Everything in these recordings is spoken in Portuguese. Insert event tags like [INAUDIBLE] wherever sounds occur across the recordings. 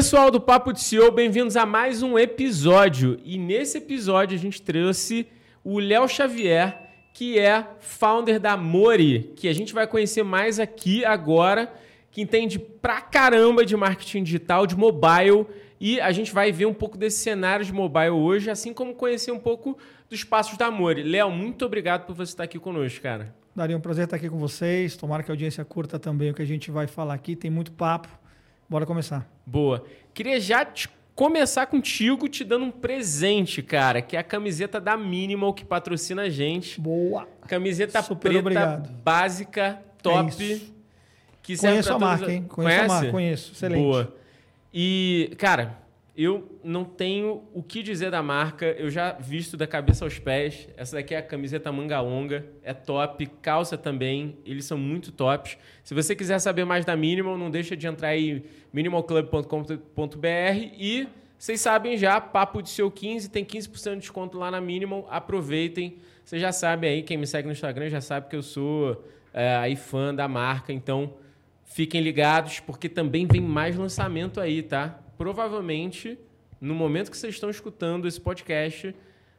Pessoal do Papo de CEO, bem-vindos a mais um episódio. E nesse episódio a gente trouxe o Léo Xavier, que é founder da Mori, que a gente vai conhecer mais aqui agora, que entende pra caramba de marketing digital, de mobile, e a gente vai ver um pouco desse cenário de mobile hoje, assim como conhecer um pouco dos passos da Mori. Léo, muito obrigado por você estar aqui conosco, cara. Daria um prazer estar aqui com vocês. Tomara que a audiência curta também o que a gente vai falar aqui. Tem muito papo. Bora começar. Boa. Queria já te começar contigo te dando um presente, cara, que é a camiseta da Minimal que patrocina a gente. Boa. Camiseta Super preta obrigado. básica, top. É que Conheço a marca, hein? Conheço Conhece? a marca, conheço. Excelente. Boa. E, cara, eu não tenho o que dizer da marca. Eu já visto da cabeça aos pés. Essa daqui é a camiseta manga longa. É top. Calça também. Eles são muito tops. Se você quiser saber mais da Minimal, não deixa de entrar aí minimalclub.com.br e vocês sabem já, Papo de Seu 15 tem 15% de desconto lá na Minimal. Aproveitem. Vocês já sabem aí, quem me segue no Instagram já sabe que eu sou é, aí fã da marca. Então, fiquem ligados, porque também vem mais lançamento aí, tá? Provavelmente, no momento que vocês estão escutando esse podcast,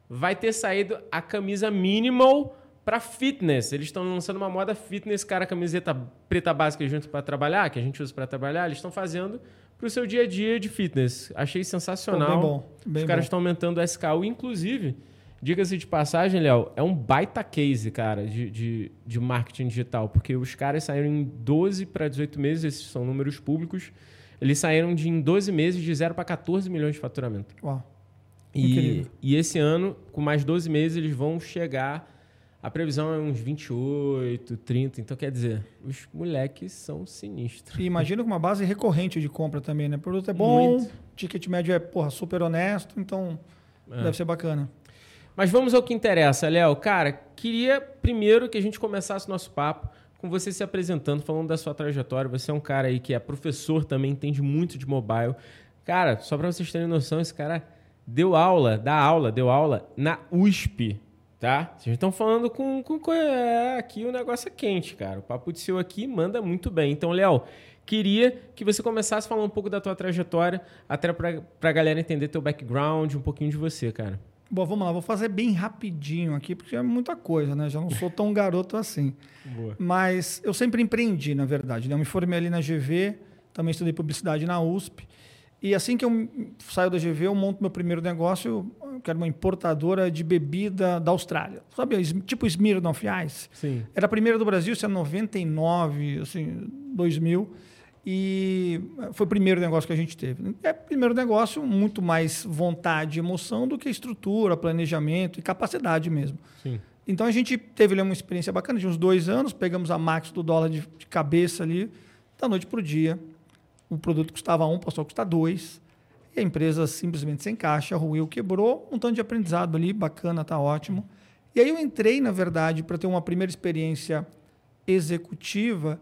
vai ter saído a camisa minimal para fitness. Eles estão lançando uma moda fitness, cara, camiseta preta básica junto para trabalhar, que a gente usa para trabalhar, eles estão fazendo para o seu dia a dia de fitness. Achei sensacional. Pô, bem bom. Bem Os caras estão aumentando o SKU, inclusive. Diga-se de passagem, Léo, é um baita case, cara, de, de, de marketing digital, porque os caras saíram em 12 para 18 meses, esses são números públicos, eles saíram de em 12 meses de 0 para 14 milhões de faturamento. Uau. E, e esse ano, com mais 12 meses, eles vão chegar. A previsão é uns 28, 30. Então, quer dizer, os moleques são sinistros. E imagina com uma base recorrente de compra também, né? O produto é bom, Muito. ticket médio é porra, super honesto, então é. deve ser bacana. Mas vamos ao que interessa, Léo. Cara, queria primeiro que a gente começasse nosso papo com você se apresentando, falando da sua trajetória. Você é um cara aí que é professor também, entende muito de mobile. Cara, só para vocês terem noção, esse cara deu aula, dá aula, deu aula na USP, tá? Vocês estão falando com, com, com é, aqui o negócio é quente, cara. O papo de seu aqui manda muito bem. Então, Léo, queria que você começasse a falar um pouco da tua trajetória, até para a galera entender teu background, um pouquinho de você, cara. Bom, vamos lá, vou fazer bem rapidinho aqui, porque é muita coisa, né? Já não sou tão garoto assim. [LAUGHS] Boa. Mas eu sempre empreendi, na verdade. Né? Eu me formei ali na GV, também estudei publicidade na USP. E assim que eu saio da GV, eu monto meu primeiro negócio, que era uma importadora de bebida da Austrália. Sabe, tipo Smirnoff Ice? Sim. Era a primeira do Brasil, isso é 99, assim, 2000. E foi o primeiro negócio que a gente teve. É primeiro negócio, muito mais vontade e emoção do que estrutura, planejamento e capacidade mesmo. Sim. Então a gente teve ali uma experiência bacana de uns dois anos, pegamos a max do dólar de, de cabeça ali, da noite para o dia. O produto custava um, passou a custar dois. E a empresa simplesmente sem caixa, ruiu, quebrou. Um tanto de aprendizado ali, bacana, tá ótimo. E aí eu entrei, na verdade, para ter uma primeira experiência executiva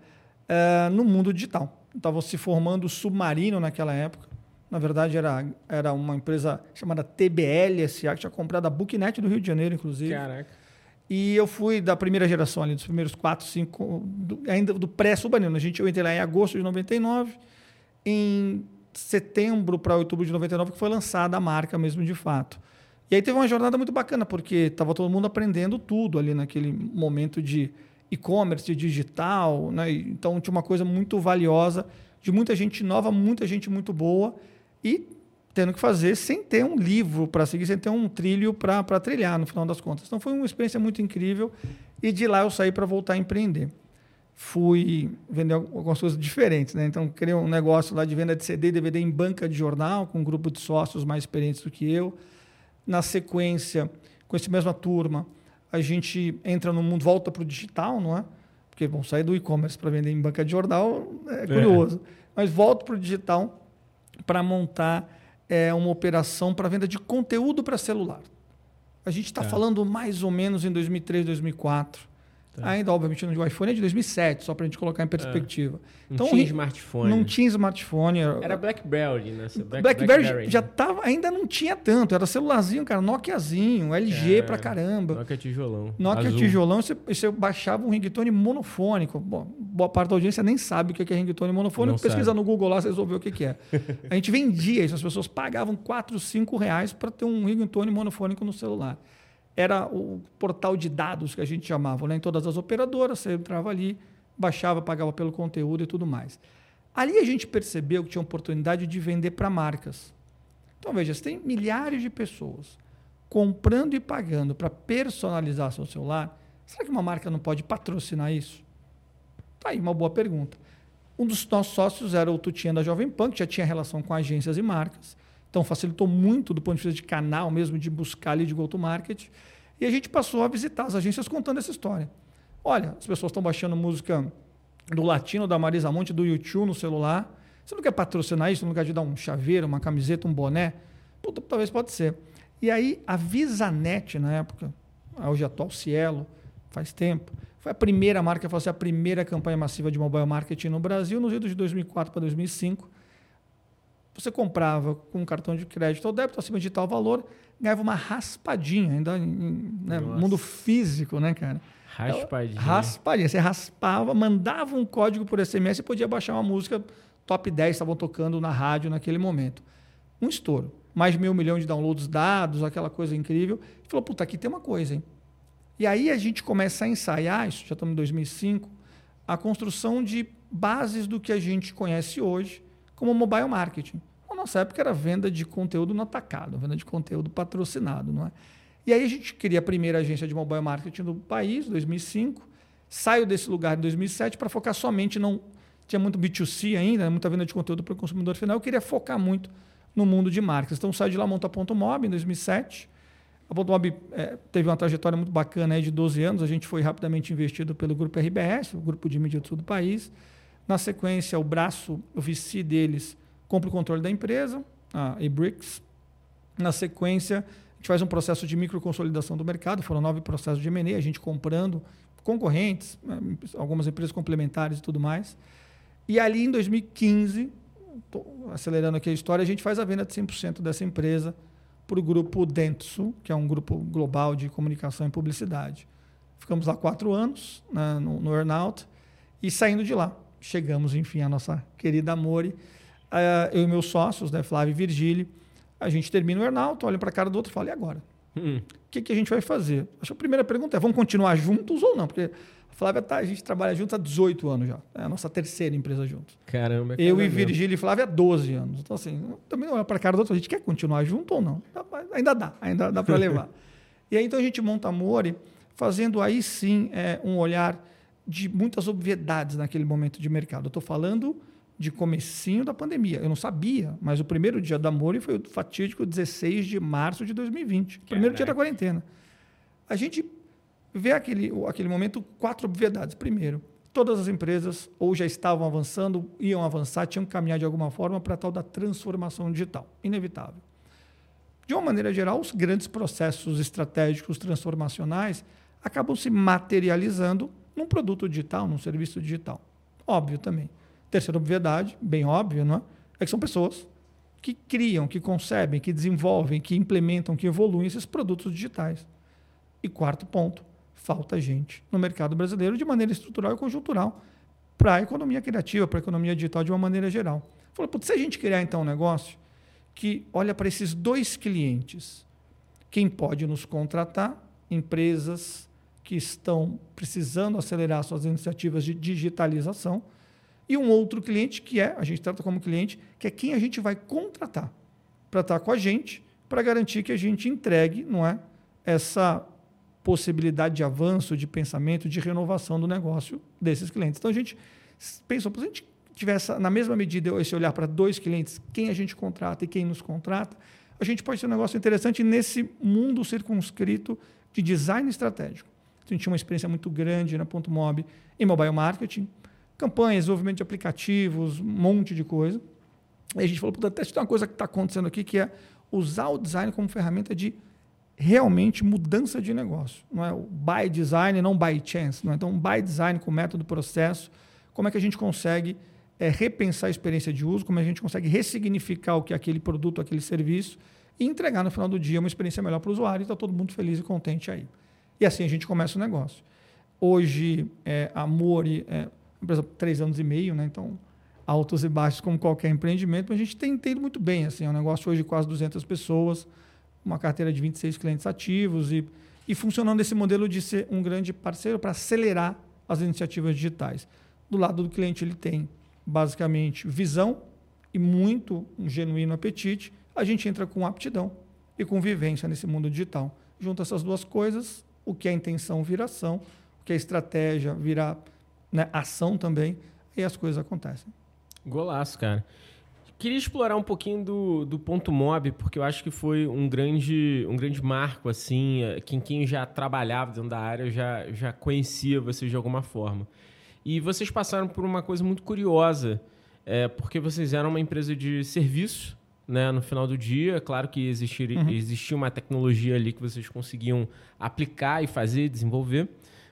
uh, no mundo digital estavam se formando submarino naquela época. Na verdade, era, era uma empresa chamada TBL SA, que tinha comprado a Booknet do Rio de Janeiro, inclusive. Caraca. E eu fui da primeira geração ali, dos primeiros quatro, cinco, do, ainda do pré-submarino. A gente, eu entrei lá em agosto de 99. Em setembro para outubro de 99 que foi lançada a marca mesmo de fato. E aí teve uma jornada muito bacana, porque estava todo mundo aprendendo tudo ali naquele momento de e-commerce, digital, né? Então tinha uma coisa muito valiosa de muita gente nova, muita gente muito boa e tendo que fazer sem ter um livro para seguir, sem ter um trilho para trilhar, no final das contas. Então foi uma experiência muito incrível e de lá eu saí para voltar a empreender. Fui vender algumas coisas diferentes, né? Então criei um negócio lá de venda de CD e DVD em banca de jornal com um grupo de sócios mais experientes do que eu. Na sequência, com essa mesma turma, a gente entra no mundo, volta para o digital, não é? Porque vão sair do e-commerce para vender em banca de jornal, é, é. curioso. É. Mas volta para o digital para montar é, uma operação para venda de conteúdo para celular. A gente está é. falando mais ou menos em 2003, 2004. Tá. Ainda, obviamente, no iPhone é de 2007, só para a gente colocar em perspectiva. É. Não então, tinha smartphone. Não tinha smartphone. Era BlackBerry, né? Black, BlackBerry, Blackberry, já tava, ainda não tinha tanto. Era celularzinho, cara, Nokiazinho, LG é, pra caramba. Nokia tijolão. Nokia Azul. tijolão, você, você baixava um ringtone monofônico. Bom, boa parte da audiência nem sabe o que é ringtone monofônico. Não Pesquisa sabe. no Google lá, vocês vão ver o que, que é. a gente vendia isso. As pessoas pagavam 4, 5 reais para ter um ringtone monofônico no celular era o portal de dados que a gente chamava, né? em todas as operadoras, você entrava ali, baixava, pagava pelo conteúdo e tudo mais. Ali a gente percebeu que tinha oportunidade de vender para marcas. Então, veja, você tem milhares de pessoas comprando e pagando para personalizar seu celular. Será que uma marca não pode patrocinar isso? Tá aí uma boa pergunta. Um dos nossos sócios era o Tutinha da Jovem Pan, que já tinha relação com agências e marcas. Então, facilitou muito do ponto de vista de canal mesmo, de buscar ali de go-to-market. E a gente passou a visitar as agências contando essa história. Olha, as pessoas estão baixando música do Latino, da Marisa Monte, do YouTube no celular. Você não quer patrocinar isso? Não quer te dar um chaveiro, uma camiseta, um boné? Puta, talvez pode ser. E aí, a Visanet, na época, hoje atual Cielo, faz tempo, foi a primeira marca a fazer a primeira campanha massiva de mobile marketing no Brasil, nos anos de 2004 para 2005 você comprava com um cartão de crédito ou débito acima de tal valor, ganhava uma raspadinha, ainda em né, mundo físico, né, cara? Raspadinha. Raspadinha. Você raspava, mandava um código por SMS e podia baixar uma música top 10, estavam tocando na rádio naquele momento. Um estouro. Mais de meio milhão de downloads dados, aquela coisa incrível. E falou, puta, aqui tem uma coisa, hein? E aí a gente começa a ensaiar, isso já estamos em 2005, a construção de bases do que a gente conhece hoje, como mobile marketing. Na nossa época era venda de conteúdo no atacado, venda de conteúdo patrocinado, não é? E aí a gente cria a primeira agência de mobile marketing do país, 2005. Saio desse lugar em 2007 para focar somente não tinha muito B2C ainda, né? muita venda de conteúdo para o consumidor final. Eu queria focar muito no mundo de marcas. Então saio de lá monta a Ponto Mob em 2007. A Ponto Mob é, teve uma trajetória muito bacana aí de 12 anos. A gente foi rapidamente investido pelo grupo RBS, o grupo de mídia do sul do país. Na sequência, o braço, o VC deles, compra o controle da empresa, a eBricks. Na sequência, a gente faz um processo de microconsolidação do mercado, foram nove processos de M&A, a gente comprando concorrentes, né, algumas empresas complementares e tudo mais. E ali em 2015, acelerando aqui a história, a gente faz a venda de 100% dessa empresa para o grupo Dentsu, que é um grupo global de comunicação e publicidade. Ficamos lá quatro anos né, no, no earnout e saindo de lá chegamos, enfim, à nossa querida Amore. Uh, eu e meus sócios, né, Flávio e Virgílio, a gente termina o Ernaldo, olha para a cara do outro e fala, e agora? Hum. O que, que a gente vai fazer? Acho que a primeira pergunta é, vamos continuar juntos ou não? Porque a Flávia, tá, a gente trabalha juntos há 18 anos já. É a nossa terceira empresa juntos. Caramba. É eu e Virgílio e Flávia há 12 anos. Então, assim, também olha para a cara do outro, a gente quer continuar junto ou não? Ainda dá, ainda dá para [LAUGHS] levar. e aí, então, a gente monta a Amore, fazendo aí sim é, um olhar de muitas obviedades naquele momento de mercado. Eu estou falando de comecinho da pandemia. Eu não sabia, mas o primeiro dia da Mori foi o fatídico 16 de março de 2020. Caraca. Primeiro dia da quarentena. A gente vê aquele, aquele momento quatro obviedades. Primeiro, todas as empresas ou já estavam avançando, iam avançar, tinham que caminhar de alguma forma para a tal da transformação digital. Inevitável. De uma maneira geral, os grandes processos estratégicos transformacionais acabam se materializando num produto digital, num serviço digital. Óbvio também. Terceira obviedade, bem óbvio, não é? é que são pessoas que criam, que concebem, que desenvolvem, que implementam, que evoluem esses produtos digitais. E quarto ponto, falta gente no mercado brasileiro de maneira estrutural e conjuntural para a economia criativa, para a economia digital de uma maneira geral. Falou, se a gente criar então um negócio que olha para esses dois clientes, quem pode nos contratar? Empresas que estão precisando acelerar suas iniciativas de digitalização, e um outro cliente que é, a gente trata como cliente, que é quem a gente vai contratar para estar com a gente, para garantir que a gente entregue, não é, essa possibilidade de avanço, de pensamento, de renovação do negócio desses clientes. Então a gente pensou, se a gente tivesse na mesma medida esse olhar para dois clientes, quem a gente contrata e quem nos contrata, a gente pode ter um negócio interessante nesse mundo circunscrito de design estratégico. A gente tinha uma experiência muito grande na Ponto Mob em mobile marketing, campanhas, desenvolvimento de aplicativos, um monte de coisa. E a gente falou, puta, tem uma coisa que está acontecendo aqui, que é usar o design como ferramenta de realmente mudança de negócio. Não é o by design, não by chance. Não é? Então, by design com método, processo, como é que a gente consegue é, repensar a experiência de uso, como a gente consegue ressignificar o que é aquele produto, aquele serviço e entregar no final do dia uma experiência melhor para o usuário e está todo mundo feliz e contente aí. E assim a gente começa o negócio. Hoje, é, a Mori é empresa três anos e meio, né? então altos e baixos como qualquer empreendimento, mas a gente tem ido muito bem. Assim, é um negócio hoje de quase 200 pessoas, uma carteira de 26 clientes ativos e, e funcionando esse modelo de ser um grande parceiro para acelerar as iniciativas digitais. Do lado do cliente, ele tem basicamente visão e muito um genuíno apetite. A gente entra com aptidão e com vivência nesse mundo digital. Junta essas duas coisas, o que é intenção vira ação, o que é estratégia vira né, ação também, e as coisas acontecem. Golaço, cara. Queria explorar um pouquinho do, do ponto mob, porque eu acho que foi um grande, um grande marco, assim. Eh, quem, quem já trabalhava dentro da área já, já conhecia vocês de alguma forma. E vocês passaram por uma coisa muito curiosa, é, porque vocês eram uma empresa de serviço, né, no final do dia. Claro que existir, uhum. existia uma tecnologia ali que vocês conseguiam aplicar e fazer, desenvolver,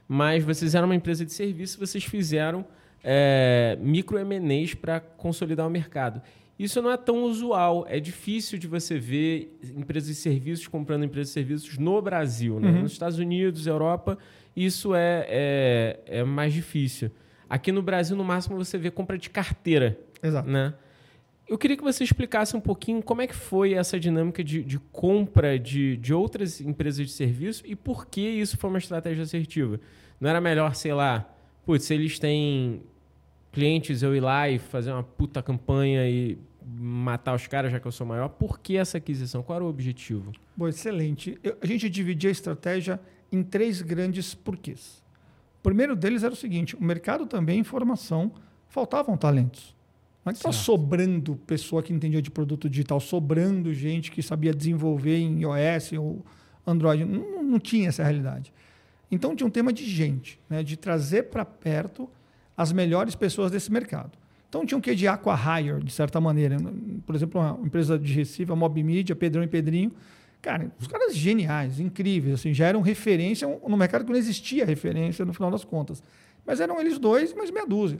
mas vocês eram uma empresa de serviço, vocês fizeram é, micro M&As para consolidar o mercado. Isso não é tão usual. É difícil de você ver empresas de serviços comprando empresas de serviços no Brasil. Né? Uhum. Nos Estados Unidos, Europa, isso é, é, é, mais difícil. Aqui no Brasil, no máximo, você vê compra de carteira. Exato. Né? Eu queria que você explicasse um pouquinho como é que foi essa dinâmica de, de compra de, de outras empresas de serviço e por que isso foi uma estratégia assertiva. Não era melhor, sei lá, putz, se eles têm clientes, eu ir lá e fazer uma puta campanha e matar os caras, já que eu sou maior. Por que essa aquisição? Qual era o objetivo? Bom, excelente. Eu, a gente dividia a estratégia em três grandes porquês. O primeiro deles era o seguinte: o mercado também, informação, faltavam talentos. Não é que estava sobrando pessoa que entendia de produto digital, sobrando gente que sabia desenvolver em iOS ou Android. Não, não tinha essa realidade. Então tinha um tema de gente, né, de trazer para perto as melhores pessoas desse mercado. Então tinha um quê de aqua hire, de certa maneira. Por exemplo, uma empresa de Recife, a Mob Media, Pedrão e Pedrinho. Cara, os caras geniais, incríveis, assim, já eram referência no mercado que não existia referência no final das contas. Mas eram eles dois, mais meia dúzia.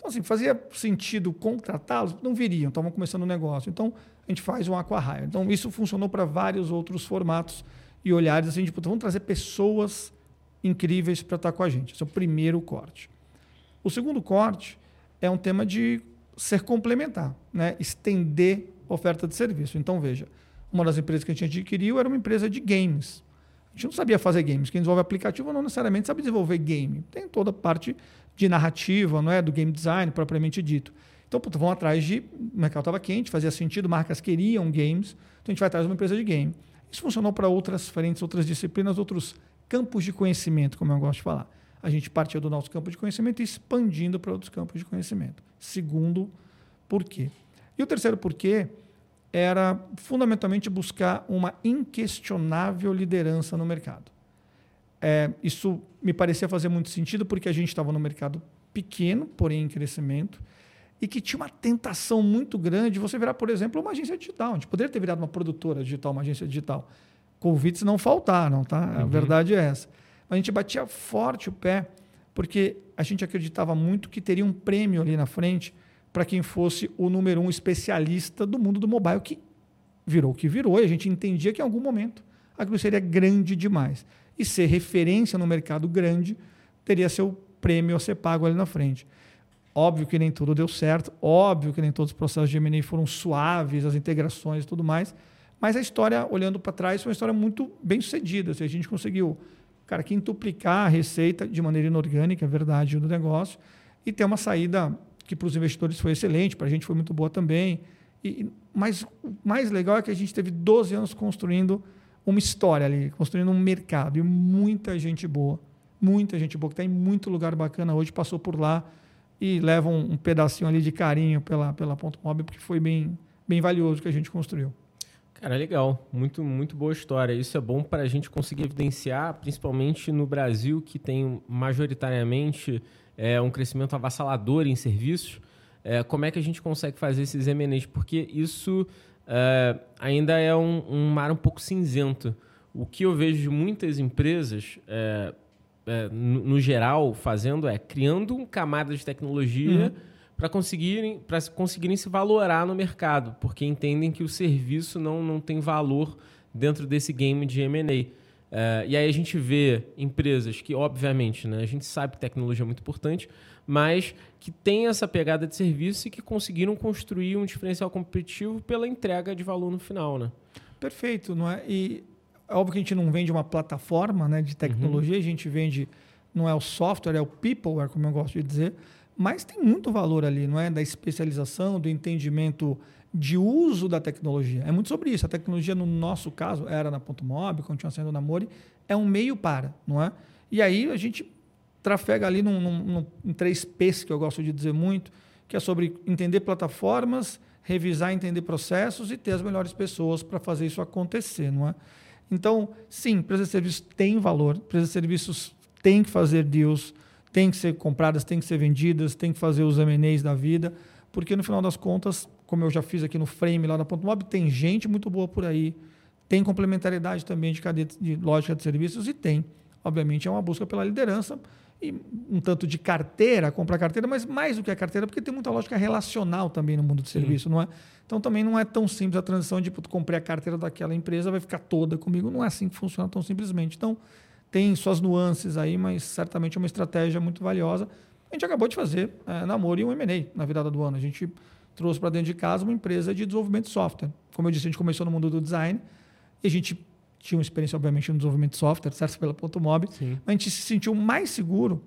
Então, assim, fazia sentido contratá-los, não viriam, estavam começando o negócio. Então, a gente faz um aqua hire. Então, isso funcionou para vários outros formatos e olhares, assim, tipo, vamos trazer pessoas incríveis para estar com a gente. Esse é o primeiro corte. O segundo corte é um tema de ser complementar, né? estender oferta de serviço. Então, veja, uma das empresas que a gente adquiriu era uma empresa de games. A gente não sabia fazer games. Quem desenvolve aplicativo não necessariamente sabe desenvolver game. Tem toda a parte de narrativa, não é, do game design propriamente dito. Então, puta, vão atrás de. O mercado estava quente, fazia sentido, marcas queriam games, então a gente vai atrás de uma empresa de game. Isso funcionou para outras frentes, outras disciplinas, outros campos de conhecimento, como eu gosto de falar a gente partiu do nosso campo de conhecimento e expandindo para outros campos de conhecimento. Segundo porquê. E o terceiro porquê era fundamentalmente buscar uma inquestionável liderança no mercado. É, isso me parecia fazer muito sentido porque a gente estava no mercado pequeno, porém em crescimento, e que tinha uma tentação muito grande de você virar, por exemplo, uma agência digital. A gente poderia ter virado uma produtora digital, uma agência digital. Convites não faltaram, tá? A uhum. verdade é essa a gente batia forte o pé, porque a gente acreditava muito que teria um prêmio ali na frente para quem fosse o número um especialista do mundo do mobile, que virou o que virou, e a gente entendia que em algum momento aquilo seria grande demais. E ser referência no mercado grande teria seu prêmio a ser pago ali na frente. Óbvio que nem tudo deu certo, óbvio que nem todos os processos de M&A foram suaves, as integrações e tudo mais, mas a história, olhando para trás, foi uma história muito bem sucedida. Assim, a gente conseguiu cara, quintuplicar a receita de maneira inorgânica, é verdade, do negócio, e ter uma saída que para os investidores foi excelente, para a gente foi muito boa também. E, mas o mais legal é que a gente teve 12 anos construindo uma história ali, construindo um mercado, e muita gente boa, muita gente boa, que está em muito lugar bacana hoje, passou por lá e leva um, um pedacinho ali de carinho pela, pela Ponto Mob, porque foi bem, bem valioso que a gente construiu. Cara, legal. Muito, muito boa história. Isso é bom para a gente conseguir evidenciar, principalmente no Brasil, que tem majoritariamente é, um crescimento avassalador em serviços. É, como é que a gente consegue fazer esses M&As? Porque isso é, ainda é um, um mar um pouco cinzento. o que eu vejo de muitas empresas, é, é, no, no, geral, fazendo é criando um camada de tecnologia uhum. para conseguirem, conseguirem se valorar no mercado, porque entendem que o serviço não, não tem valor dentro desse game de M&A. É, e aí a gente vê empresas que, obviamente, né, a gente sabe que tecnologia é muito importante, mas que têm essa pegada de serviço e que conseguiram construir um diferencial competitivo pela entrega de valor no final. Né? Perfeito, não é? E é óbvio que a gente não vende uma plataforma né, de tecnologia, uhum. a gente vende, não é o software, é o peopleware, como eu gosto de dizer, mas tem muito valor ali, não é? Da especialização, do entendimento de uso da tecnologia. É muito sobre isso. A tecnologia, no nosso caso, era na Ponto Mob, continua sendo na Mori, é um meio para, não é? E aí a gente trafega ali num, num, num, em três P's, que eu gosto de dizer muito, que é sobre entender plataformas, revisar, entender processos e ter as melhores pessoas para fazer isso acontecer, não é? Então, sim, empresas de serviços têm valor, empresas de serviços têm que fazer deals, têm que ser compradas, têm que ser vendidas, têm que fazer os M&As da vida, porque no final das contas como eu já fiz aqui no frame lá na Ponto Mob, tem gente muito boa por aí, tem complementaridade também de cadeia de lógica de serviços e tem. Obviamente é uma busca pela liderança e um tanto de carteira, comprar carteira, mas mais do que a carteira, porque tem muita lógica relacional também no mundo de serviço, Sim. não é? Então também não é tão simples a transição de, tipo, comprei a carteira daquela empresa, vai ficar toda comigo. Não é assim que funciona tão simplesmente. Então tem suas nuances aí, mas certamente é uma estratégia muito valiosa. A gente acabou de fazer é, namoro e um M&A na virada do ano. A gente trouxe para dentro de casa uma empresa de desenvolvimento de software. Como eu disse, a gente começou no mundo do design e a gente tinha uma experiência, obviamente, no desenvolvimento de software, certo? Pela Ponto Mob. Sim. Mas a gente se sentiu mais seguro,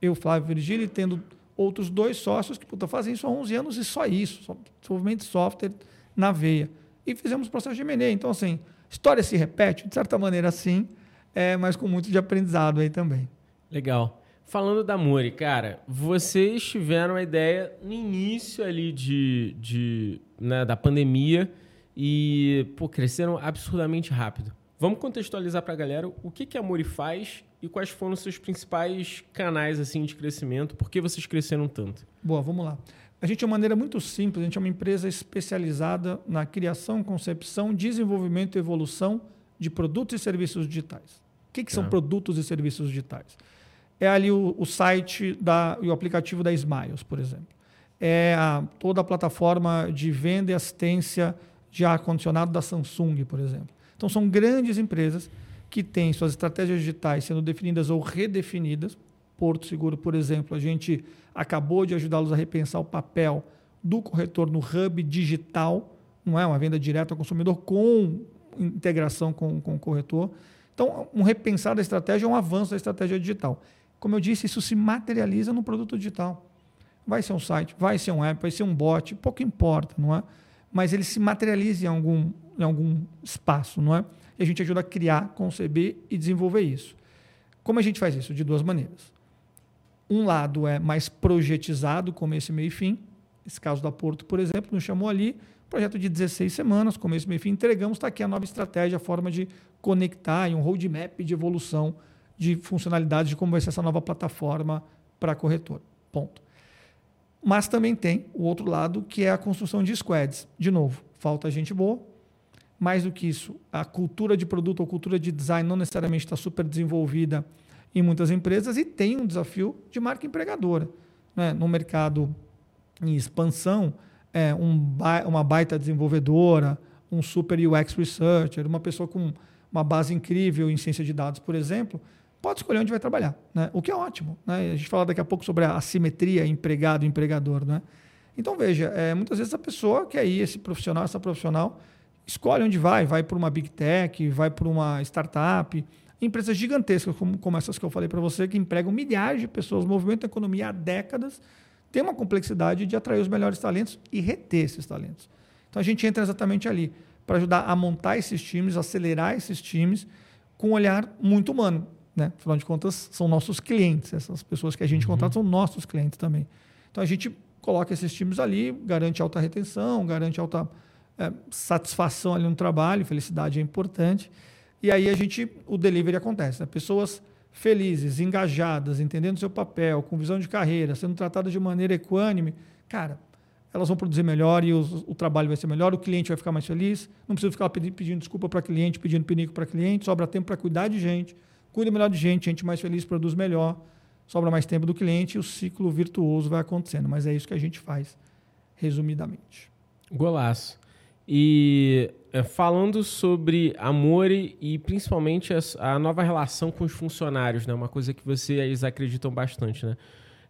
eu, Flávio e Virgílio, tendo outros dois sócios que puta, fazem isso há 11 anos e só isso, só desenvolvimento de software na veia. E fizemos o processo de M&A. Então, assim, história se repete, de certa maneira, sim, é, mas com muito de aprendizado aí também. Legal. Falando da Mori, cara, vocês tiveram a ideia no início ali de, de né, da pandemia e pô, cresceram absurdamente rápido. Vamos contextualizar para a galera o que, que a Mori faz e quais foram os seus principais canais assim de crescimento, por que vocês cresceram tanto? Boa, vamos lá. A gente, de uma maneira muito simples, a gente é uma empresa especializada na criação, concepção, desenvolvimento e evolução de produtos e serviços digitais. O que, que são é. produtos e serviços digitais? É ali o, o site da, e o aplicativo da Smiles, por exemplo. É a, toda a plataforma de venda e assistência de ar-condicionado da Samsung, por exemplo. Então, são grandes empresas que têm suas estratégias digitais sendo definidas ou redefinidas. Porto Seguro, por exemplo, a gente acabou de ajudá-los a repensar o papel do corretor no hub digital, não é uma venda direta ao consumidor com integração com, com o corretor. Então, um repensar da estratégia é um avanço da estratégia digital. Como eu disse, isso se materializa no produto digital. Vai ser um site, vai ser um app, vai ser um bot, pouco importa, não é? Mas ele se materializa em algum, em algum espaço, não é? E a gente ajuda a criar, conceber e desenvolver isso. Como a gente faz isso? De duas maneiras. Um lado é mais projetizado, começo, meio e fim. Esse caso da Porto, por exemplo, nos chamou ali, projeto de 16 semanas, começo, meio e fim. Entregamos, está aqui a nova estratégia, a forma de conectar e um roadmap de evolução de funcionalidades de como vai ser essa nova plataforma para corretor. Ponto. Mas também tem o outro lado, que é a construção de squads. De novo, falta gente boa. Mais do que isso, a cultura de produto ou cultura de design não necessariamente está super desenvolvida em muitas empresas e tem um desafio de marca empregadora. Né? No mercado em expansão, é, um, uma baita desenvolvedora, um super UX researcher, uma pessoa com uma base incrível em ciência de dados, por exemplo, pode escolher onde vai trabalhar, né? o que é ótimo. Né? A gente fala daqui a pouco sobre a assimetria empregado-empregador. Né? Então, veja, é, muitas vezes a pessoa quer ir, esse profissional, essa profissional, escolhe onde vai, vai para uma big tech, vai para uma startup, empresas gigantescas como, como essas que eu falei para você, que empregam milhares de pessoas, movimentam a economia há décadas, tem uma complexidade de atrair os melhores talentos e reter esses talentos. Então, a gente entra exatamente ali para ajudar a montar esses times, acelerar esses times com um olhar muito humano. Né? Afinal de contas, são nossos clientes. Essas pessoas que a gente uhum. contrata são nossos clientes também. Então a gente coloca esses times ali, garante alta retenção, garante alta é, satisfação ali no trabalho, felicidade é importante. E aí a gente, o delivery acontece. Né? Pessoas felizes, engajadas, entendendo seu papel, com visão de carreira, sendo tratadas de maneira equânime. Cara, elas vão produzir melhor e os, o trabalho vai ser melhor, o cliente vai ficar mais feliz. Não precisa ficar pedindo, pedindo desculpa para cliente, pedindo pinico para cliente, sobra tempo para cuidar de gente, cuida melhor de gente, gente mais feliz produz melhor, sobra mais tempo do cliente e o ciclo virtuoso vai acontecendo. Mas é isso que a gente faz, resumidamente. Golaço. E é, falando sobre amor e, principalmente a, nova relação com os funcionários, né? Uma coisa que vocês acreditam bastante, né?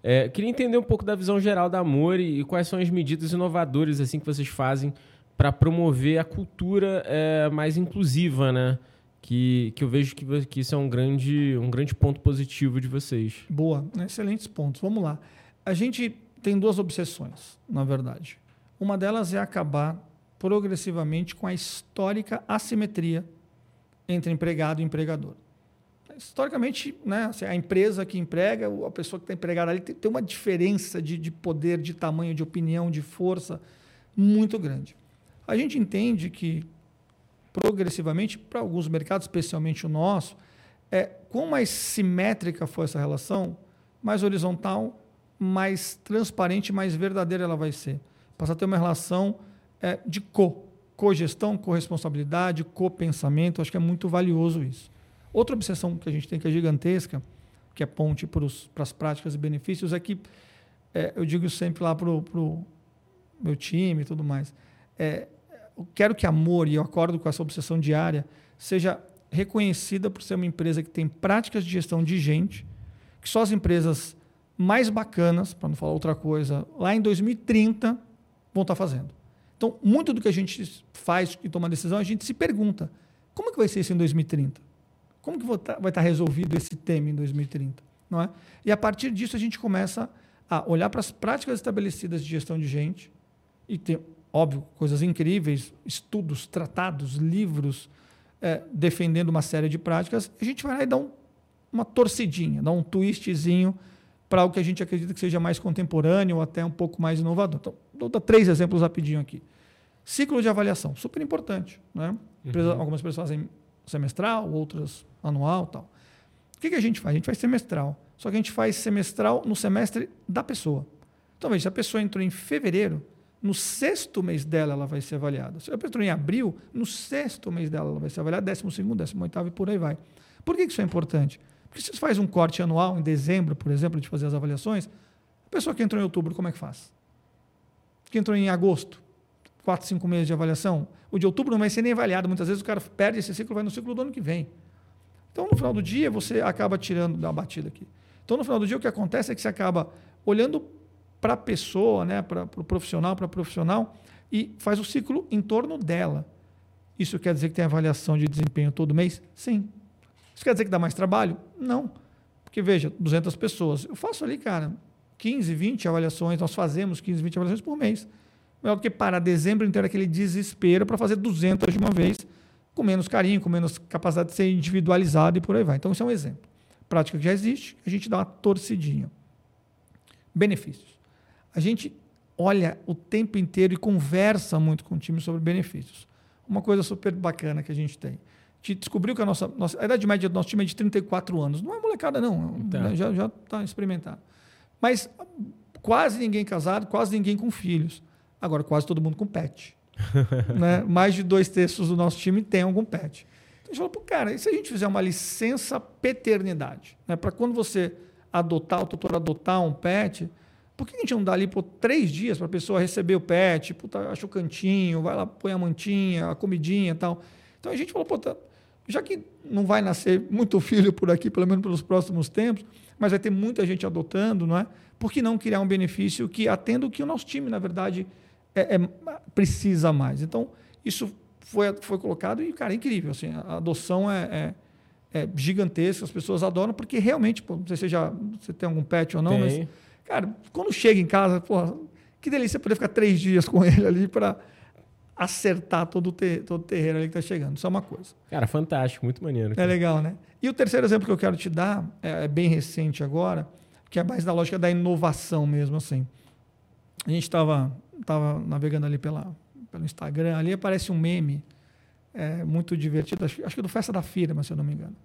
É, queria entender um pouco da visão geral da Amor e, e quais são as medidas inovadoras assim que vocês fazem para promover a cultura é, mais inclusiva, né? Que, que eu vejo que, que isso é um grande, um grande ponto positivo de vocês. Boa, excelentes pontos. Vamos lá. A gente tem duas obsessões, na verdade. Uma delas é acabar progressivamente com a histórica assimetria entre empregado e empregador. Historicamente, né, assim, a empresa que emprega, a pessoa que está empregada ali, tem, uma diferença de, de poder, de tamanho, de opinião, de força muito grande. A gente entende que, progressivamente, para alguns mercados, especialmente o nosso, é, quanto mais simétrica for essa relação, mais horizontal, mais transparente, mais verdadeira ela vai ser. Passa a ter uma relação é, de co, cogestão, corresponsabilidade, copensamento. Acho que é muito valioso isso. Outra obsessão que a gente tem que é gigantesca, que é ponte para as práticas e benefícios, é que é, eu digo sempre lá para o meu time e tudo mais. É, eu quero que amor, e eu acordo com essa obsessão diária, seja reconhecida por ser uma empresa que tem práticas de gestão de gente, que só as empresas mais bacanas, para não falar outra coisa, lá em 2030 vão estar tá fazendo. Então, muito do que a gente faz e toma decisão, a gente se pergunta: como que vai ser isso em 2030? Como que vai estar tá, tá resolvido esse tema em 2030? Não é? E a partir disso a gente começa a olhar para as práticas estabelecidas de gestão de gente e tem, óbvio, coisas incríveis, estudos, tratados, livros é, defendendo uma série de práticas. A gente vai lá e dá um, uma torcidinha, dá um twistzinho para o que a gente acredita que seja mais contemporâneo ou até um pouco mais inovador. Então, vou dar três exemplos rapidinho aqui. Ciclo de avaliação, super importante. Né? Uhum. Algumas pessoas fazem semestral, outras anual tal. O que, que a gente faz? A gente faz semestral. Só que a gente faz semestral no semestre da pessoa. Então, veja, se a pessoa entrou em fevereiro, no sexto mês dela ela vai ser avaliada. Se a pessoa entrou em abril, no sexto mês dela ela vai ser avaliada, décimo segundo, décimo oitavo e por aí vai. Por que isso é importante? Porque se você faz um corte anual, em dezembro, por exemplo, de fazer as avaliações, a pessoa que entrou em outubro, como é que faz? Que entrou em agosto, quatro, cinco meses de avaliação, o de outubro não vai ser nem avaliado. Muitas vezes o cara perde esse ciclo, vai no ciclo do ano que vem. Então, no final do dia, você acaba tirando da batida aqui. Então, no final do dia, o que acontece é que você acaba olhando para a pessoa, né, para o pro profissional, para profissional, e faz o ciclo em torno dela. Isso quer dizer que tem avaliação de desempenho todo mês? Sim. Isso quer dizer que dá mais trabalho? Não. Porque, veja, 200 pessoas. Eu faço ali, cara, 15, 20 avaliações, nós fazemos 15, 20 avaliações por mês. Melhor do que parar dezembro inteiro aquele desespero para fazer 200 de uma vez, com menos carinho, com menos capacidade de ser individualizado e por aí vai. Então, isso é um exemplo. Prática que já existe, a gente dá uma torcidinha. Benefícios. A gente olha o tempo inteiro e conversa muito com o time sobre benefícios. Uma coisa super bacana que a gente tem gente descobriu que a nossa, nossa a idade média do nosso time é de 34 anos. Não é molecada, não. Né, já está experimentado. Mas quase ninguém casado, quase ninguém com filhos. Agora, quase todo mundo com pet. [LAUGHS] né? Mais de dois terços do nosso time tem algum pet. Então, a gente falou, cara, e se a gente fizer uma licença paternidade? Né? Para quando você adotar, o tutor adotar um pet, por que a gente não dá ali por três dias para a pessoa receber o pet? Puta, acha o cantinho, vai lá, põe a mantinha, a comidinha e tal. Então a gente falou, pô, tá, já que não vai nascer muito [LAUGHS] filho por aqui, pelo menos pelos próximos tempos, mas vai ter muita gente adotando, não é? Por que não criar um benefício que atenda o que o nosso time, na verdade, é, é, precisa mais? Então, isso foi, foi colocado e, cara, é incrível. Assim, a adoção é, é, é gigantesca, as pessoas adoram, porque realmente, pô, não sei se já, você tem algum pet ou não, tem. mas, cara, quando chega em casa, pô, que delícia poder ficar três dias com ele ali para acertar todo o, ter, todo o terreiro ali que está chegando. Isso é uma coisa. Cara, fantástico, muito maneiro. Cara. É legal, né? E o terceiro exemplo que eu quero te dar é, é, bem recente agora, que é mais da lógica da inovação mesmo, assim. A gente estava tava navegando ali pela, pelo Instagram, ali aparece um meme é, muito divertido, acho, acho que é do Festa da Firma, se eu não me engano.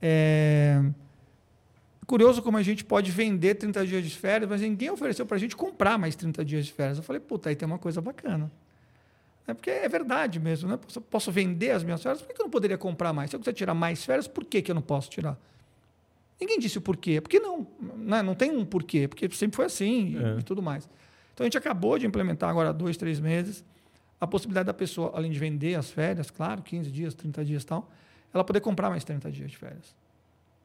É, curioso como a gente pode vender 30 dias de férias, mas ninguém ofereceu para a gente comprar mais 30 dias de férias. Eu falei, puta, aí tem uma coisa bacana. É porque é verdade mesmo, né? Posso, posso vender as minhas férias, por que eu não poderia comprar mais? Se eu quiser tirar mais férias, por que, que eu não posso tirar? Ninguém disse o porquê. Porque não. Né? Não tem um porquê, porque sempre foi assim é. e, tudo mais. Então a gente acabou de implementar agora dois, três meses a possibilidade da pessoa, além de vender as férias, claro, 15 dias, 30 dias e tal, ela poder comprar mais 30 dias de férias.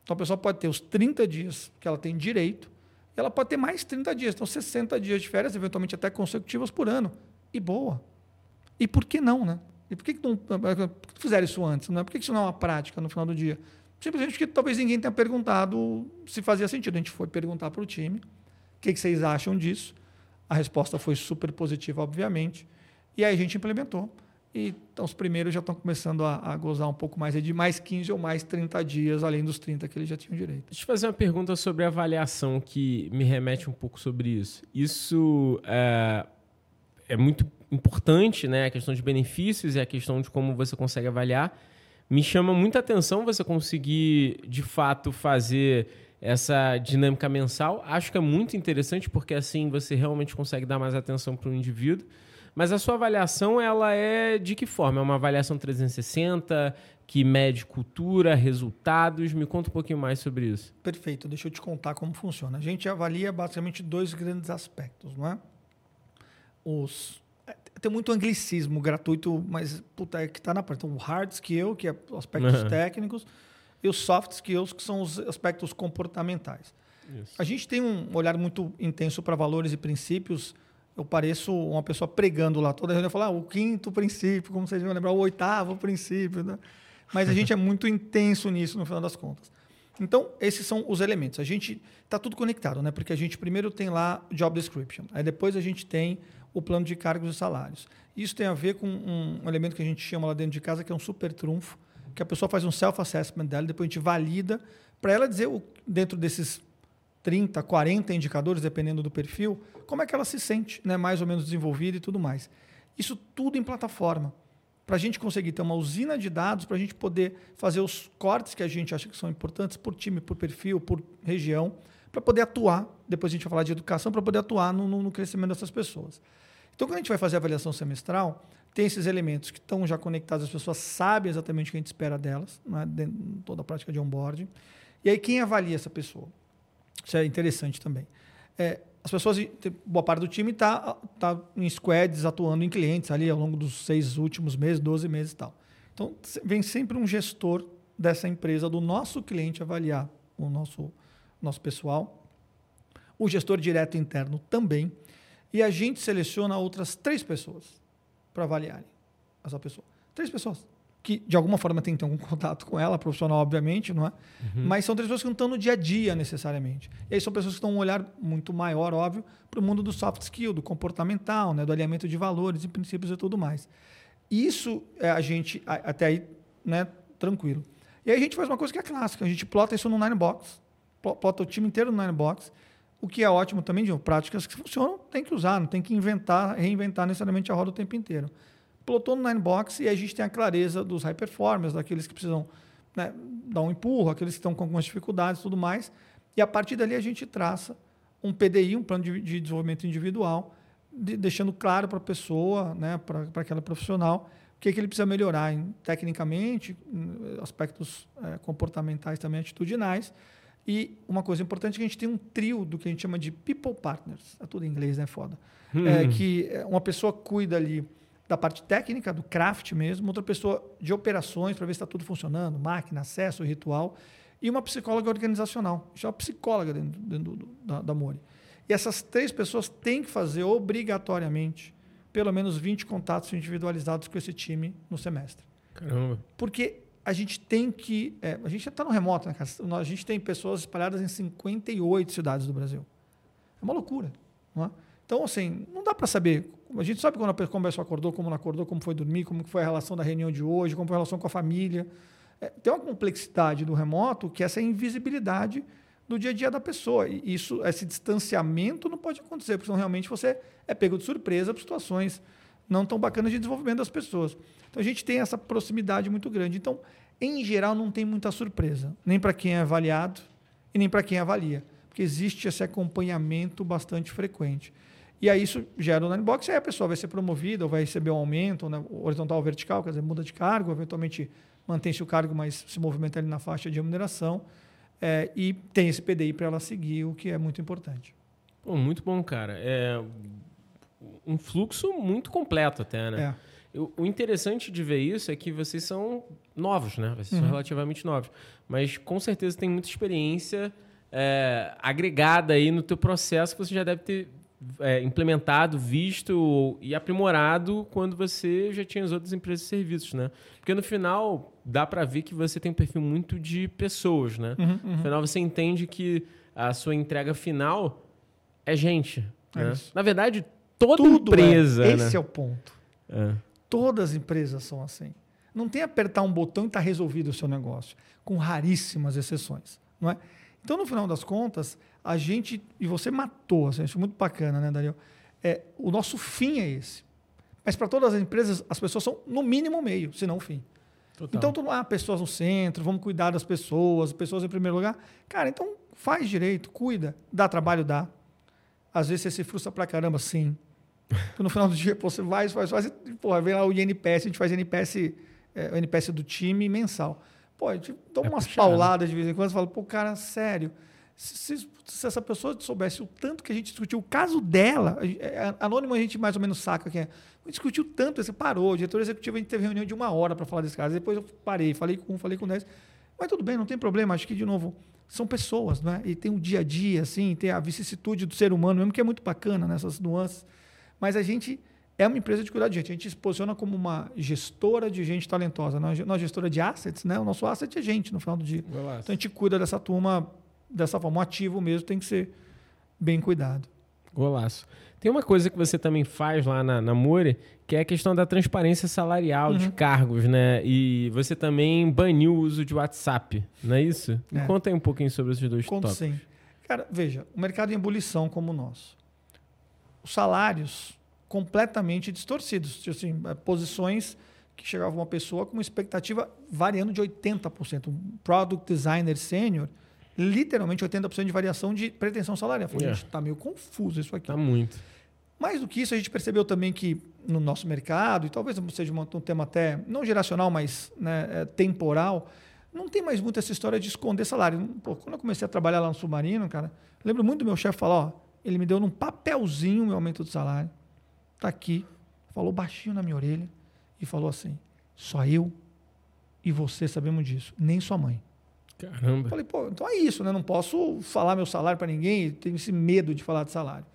Então a pessoa pode ter os 30 dias que ela tem direito, e ela pode ter mais 30 dias, então 60 dias de férias, eventualmente até consecutivas por ano. E boa. E por que não, né? E por que, que não, por que fizeram isso antes? Né? Por que isso não é uma prática no final do dia? Simplesmente porque talvez ninguém tenha perguntado se fazia sentido. A gente foi perguntar para o time o que, que vocês acham disso. A resposta foi super positiva, obviamente. E aí a gente implementou. E então, os primeiros já estão começando a, a, gozar um pouco mais de mais 15 ou mais 30 dias, além dos 30 que eles já tinham direito. Deixa eu fazer uma pergunta sobre avaliação que me remete um pouco sobre isso. Isso é, é muito importante, né? A questão de benefícios e a questão de como você consegue avaliar. Me chama muita atenção você conseguir, de fato, fazer essa dinâmica mensal. Acho que é muito interessante porque assim você realmente consegue dar mais atenção para o indivíduo. Mas a sua avaliação, ela é de que forma? É uma avaliação 360 que mede cultura, resultados? Me conta um pouquinho mais sobre isso. Perfeito. Deixa eu te contar como funciona. A gente avalia basicamente dois grandes aspectos, não é? Os é, tem muito anglicismo gratuito, mas puta, é que está na parte. Então, o hard skill, que é aspectos uhum. técnicos, e os soft skills, que são os aspectos comportamentais. Isso. A gente tem um olhar muito intenso para valores e princípios eu pareço uma pessoa pregando lá toda reunião, falar ah, o quinto princípio, como vocês vão lembrar, o oitavo princípio. Né? Mas a gente é muito intenso nisso no final das contas. Então, esses são os elementos. A gente está tudo conectado, né? Porque a gente primeiro tem lá o job description, aí depois a gente tem o plano de cargos e salários. Isso tem a ver com um elemento que a gente chama lá dentro de casa, que é um super trunfo, que a pessoa faz um self-assessment dela, depois a gente valida para ela dizer, dentro desses 30, 40 indicadores, dependendo do perfil, como é que ela se sente, né, mais ou menos desenvolvida e tudo mais. Isso tudo em plataforma. Para a gente conseguir ter uma usina de dados, para a gente poder fazer os cortes que a gente acha que são importantes por time, por perfil, por região, para poder atuar. Depois a gente vai falar de educação, para poder atuar no, no, crescimento dessas pessoas. Então, quando a gente vai fazer a avaliação semestral, tem esses elementos que estão já conectados, as pessoas sabem exatamente o que a gente espera delas, né, toda a prática de onboarding. E aí, quem avalia essa pessoa? Isso é interessante também. É, as pessoas, boa parte do time está tá em squads atuando em clientes ali ao longo dos seis últimos meses, 12 meses e tal. Então, vem sempre um gestor dessa empresa, do nosso cliente, avaliar o nosso, nosso pessoal. O gestor direto interno também. E a gente seleciona outras três pessoas para avaliarem essa pessoa. Três pessoas que de alguma forma tem que ter algum contato com ela, profissional, obviamente, não é? Uhum. Mas são três pessoas que não estão no dia a dia necessariamente. E aí são pessoas que estão um olhar muito maior, óbvio, para o mundo do soft skill, do comportamental, né? do alinhamento de valores e princípios e tudo mais. Isso é a gente, até aí, né, tranquilo. E aí a gente faz uma coisa que é clássica, a gente plota isso no Ninebox, plota o time inteiro no Ninebox, o que é ótimo também de práticas que funcionam, tem que usar, não tem que inventar, reinventar necessariamente a roda o tempo inteiro plotou no Ninebox e a gente tem a clareza dos high performers, daqueles que precisam né, dar um empurro, aqueles que estão com algumas dificuldades e tudo mais. E a partir dali a gente traça um PDI, um plano de, de desenvolvimento individual, de, deixando claro para a pessoa, né, para aquela profissional, o que, é que ele precisa melhorar em, tecnicamente, em aspectos é, comportamentais também, atitudinais. E uma coisa importante é que a gente tem um trio do que a gente chama de people partners. É tudo em inglês, né? Foda. Hum. É que uma pessoa cuida ali da parte técnica, do craft mesmo, outra pessoa de operações para ver se está tudo funcionando, máquina, acesso, ritual, e uma psicóloga organizacional. Isso é uma psicóloga dentro, dentro do, da, da Mori. E essas três pessoas têm que fazer obrigatoriamente pelo menos 20 contatos individualizados com esse time no semestre. Caramba. Porque a gente tem que. É, a gente já está no remoto, né, A gente tem pessoas espalhadas em 58 cidades do Brasil. É uma loucura. Não é? Então, assim, não dá para saber a gente sabe quando a pessoa acordou, como não acordou, como foi dormir, como foi a relação da reunião de hoje, como foi a relação com a família. É, tem uma complexidade do remoto que é essa invisibilidade do dia a dia da pessoa. E isso, esse distanciamento não pode acontecer, porque senão realmente você é pego de surpresa por situações não tão bacanas de desenvolvimento das pessoas. Então a gente tem essa proximidade muito grande. Então, em geral, não tem muita surpresa, nem para quem é avaliado e nem para quem avalia, porque existe esse acompanhamento bastante frequente. E aí isso gera o um box, aí a pessoa vai ser promovida, ou vai receber um aumento, né, horizontal ou vertical, quer dizer, muda de cargo, eventualmente mantém-se o cargo, mas se movimenta ali na faixa de remuneração, é, e tem esse PDI para ela seguir, o que é muito importante. Pô, muito bom, cara. É um fluxo muito completo até, né? É. O interessante de ver isso é que vocês são novos, né? Vocês uhum. são relativamente novos. Mas com certeza tem muita experiência é, agregada aí no teu processo que você já deve ter é, implementado, visto e aprimorado quando você já tinha as outras empresas de serviços, né? Porque no final dá para ver que você tem um perfil muito de pessoas, né? Uhum, uhum. No final você entende que a sua entrega final é gente. É né? Na verdade, toda Tudo é. empresa. É. Esse né? é o ponto. É. Todas as empresas são assim. Não tem apertar um botão e está resolvido o seu negócio, com raríssimas exceções, não é? Então, no final das contas, a gente. E você matou, assim, isso é muito bacana, né, Daniel? É, o nosso fim é esse. Mas para todas as empresas, as pessoas são no mínimo meio, se não o fim. Total. Então, tu, ah, pessoas no centro, vamos cuidar das pessoas, pessoas em primeiro lugar. Cara, então faz direito, cuida. Dá trabalho, dá. Às vezes você se frustra pra caramba, sim. Porque no final do dia, pô, você vai, faz, faz, pô, vem lá o INPS, a gente faz NPS, é, o NPS do time mensal. Pô, a gente toma é umas puxado. pauladas de vez em quando, você fala, pô, cara, sério. Se, se, se, essa pessoa soubesse o tanto que a gente discutiu, o caso dela, é, anônimo a gente mais ou menos saca que é. A gente discutiu tanto, você parou, o diretor executivo, a gente teve reunião de uma hora para falar desse caso. Depois eu parei, falei com um, falei com dez. Mas tudo bem, não tem problema. Acho que, de novo, são pessoas, né? E tem o dia a dia, assim, tem a vicissitude do ser humano, mesmo que é muito bacana nessas nuances. Mas a gente é uma empresa de cuidar de gente. A gente se posiciona como uma gestora de gente talentosa, não é gestora de assets, né? O nosso asset é gente no final do dia. Então a gente cuida dessa turma dessa forma. O ativo mesmo tem que ser bem cuidado. Golaço. Tem uma coisa que você também faz lá na, na More, que é a questão da transparência salarial uhum. de cargos, né? E você também baniu o uso de WhatsApp, não é isso? É. conta aí um pouquinho sobre esses dois Conto tópicos. sim. Cara, veja, o mercado em ebulição como o nosso. Os salários completamente distorcidos. Tipo assim, é, posições que chegava uma pessoa com uma expectativa variando de 80%. Um product designer sênior, literalmente 80% de variação de pretensão salarial. Falei, yeah. gente, está meio confuso isso aqui. Está muito. Mais do que isso, a gente percebeu também que no nosso mercado, e talvez seja um tema até não geracional, mas né, é, temporal, não tem mais muito essa história de esconder salário. Pô, quando eu comecei a trabalhar lá no Submarino, cara, lembro muito do meu chefe falar, ó, ele me deu num papelzinho o meu aumento de salário está aqui, falou baixinho na minha orelha e falou assim: só eu e você sabemos disso, nem sua mãe. Caramba. Falei, pô, então é isso, né? Não posso falar meu salário para ninguém, tenho esse medo de falar de salário.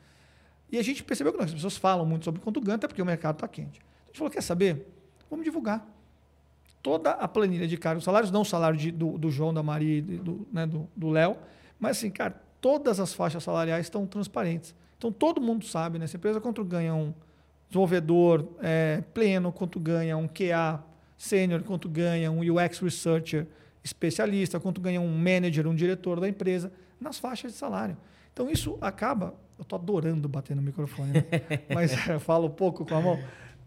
E a gente percebeu que não, as pessoas falam muito sobre quanto ganha, até porque o mercado está quente. A gente falou, quer saber? Vamos divulgar. Toda a planilha de cargos, salários, não o salário de, do, do, João, da Maria e do né, Léo, mas assim, cara, todas as faixas salariais estão transparentes. Então todo mundo sabe nessa empresa quanto ganha um desenvolvedor é, pleno, quanto ganha um QA sênior, quanto ganha um UX researcher especialista, quanto ganha um manager, um diretor da empresa, nas faixas de salário. Então isso acaba, eu estou adorando bater no microfone, né? [LAUGHS] mas eu falo pouco com a mão.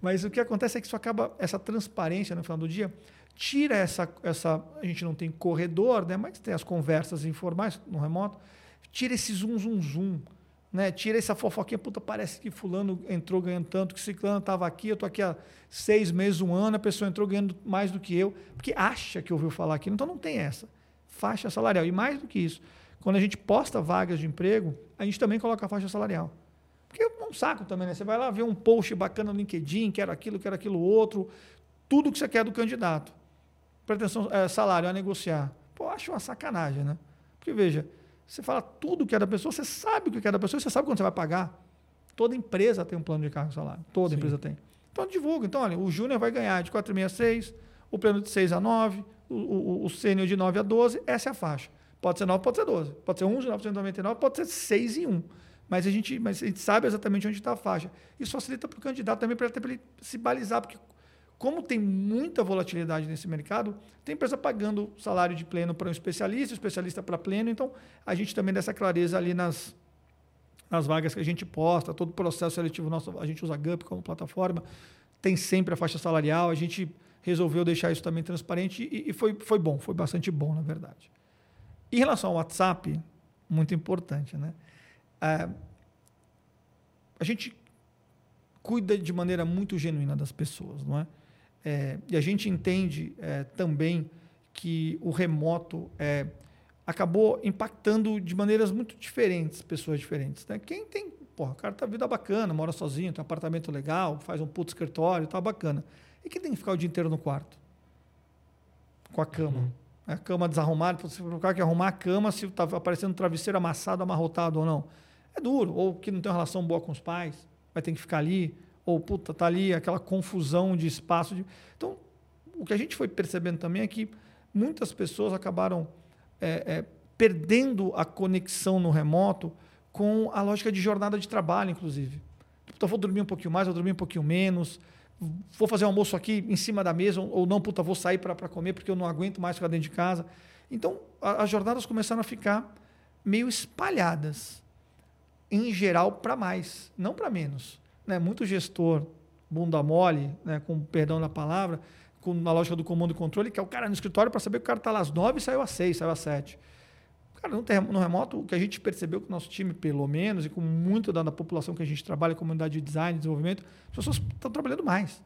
Mas o que acontece é que isso acaba, essa transparência no final do dia, tira essa, essa a gente não tem corredor, né? mas tem as conversas informais no remoto, tira esse zoom, zoom, zoom né? Tira essa fofoquinha, puta, parece que fulano entrou ganhando tanto, que ciclano estava aqui, eu estou aqui há seis meses, um ano, a pessoa entrou ganhando mais do que eu, porque acha que ouviu falar aquilo. Então não tem essa. Faixa salarial. E mais do que isso, quando a gente posta vagas de emprego, a gente também coloca a faixa salarial. Porque é um saco também, né? Você vai lá ver um post bacana no LinkedIn, quero aquilo, quero aquilo outro, tudo que você quer do candidato. Pretensão, é, salário a negociar. Pô, acho uma sacanagem, né? Porque veja, você fala tudo que é da pessoa, você sabe o que é da pessoa, você sabe quando você vai pagar. Toda empresa tem um plano de cargo salário. Toda Sim. empresa tem. Então divulga. Então, olha, o júnior vai ganhar de 4,66, o pleno de 6 a 9, o, o, o sênior de 9 a 12, essa é a faixa. Pode ser 9, pode ser 12. Pode ser 11, 999, pode ser 6 e 1. Mas a gente, mas a gente sabe exatamente onde está a faixa. Isso facilita para o candidato também para ele se balizar, porque como tem muita volatilidade nesse mercado, tem empresa pagando salário de pleno para um especialista, especialista para pleno, então a gente também dá essa clareza ali nas, nas vagas que a gente posta, todo o processo seletivo nosso, a gente usa a GUP como plataforma, tem sempre a faixa salarial, a gente resolveu deixar isso também transparente e, e foi, foi bom, foi bastante bom, na verdade. Em relação ao WhatsApp, muito importante, né? É, a gente cuida de maneira muito genuína das pessoas, não é? É e a gente entende é, também que o remoto é, acabou impactando de maneiras muito diferentes pessoas diferentes. Né? Quem tem, porra, o cara tá vida bacana, mora sozinho, tem um apartamento legal, faz um puto escritório, tá bacana. E quem tem que ficar o dia inteiro no quarto? Com a cama. Uhum. A cama desarrumada, o cara que arrumar a cama se está aparecendo um travesseiro amassado, amarrotado ou não. É duro. Ou que não tem uma relação boa com os pais, vai ter que ficar ali. Ou, puta, tá ali aquela confusão de espaço. De... Então, o que a gente foi percebendo também é que muitas pessoas acabaram é, é, perdendo a conexão no remoto com a lógica de jornada de trabalho, inclusive. Puta, vou dormir um pouquinho mais, vou dormir um pouquinho menos vou fazer um almoço aqui em cima da mesa, ou não, puta, vou sair para comer porque eu não aguento mais ficar dentro de casa. Então, a, as jornadas começaram a ficar meio espalhadas, em geral, para mais, não para menos. Né? Muito gestor, bunda mole, né? com perdão da palavra, com, na lógica do comando e controle, que é o cara no escritório para saber que o cara está lá às nove e saiu às seis, saiu às sete. Cara, no, remoto, o que a gente percebeu que o nosso time, pelo menos, e com muito da, da população que a gente trabalha, comunidade de design, desenvolvimento, as pessoas estão trabalhando mais.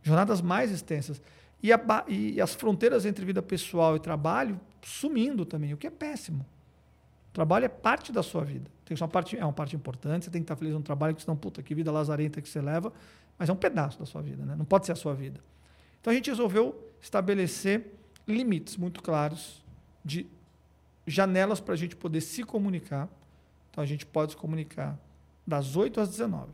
Jornadas mais extensas. E, a, e, as fronteiras entre vida pessoal e trabalho sumindo também, o que é péssimo. O trabalho é parte da sua vida. Tem uma parte, é uma parte importante, você tem que estar feliz no trabalho, senão, puta, que vida lazarenta que você leva, mas é um pedaço da sua vida, né? não pode ser a sua vida. Então a gente resolveu estabelecer limites muito claros de janelas para a gente poder se comunicar. Então a gente pode se comunicar das 8 às 19.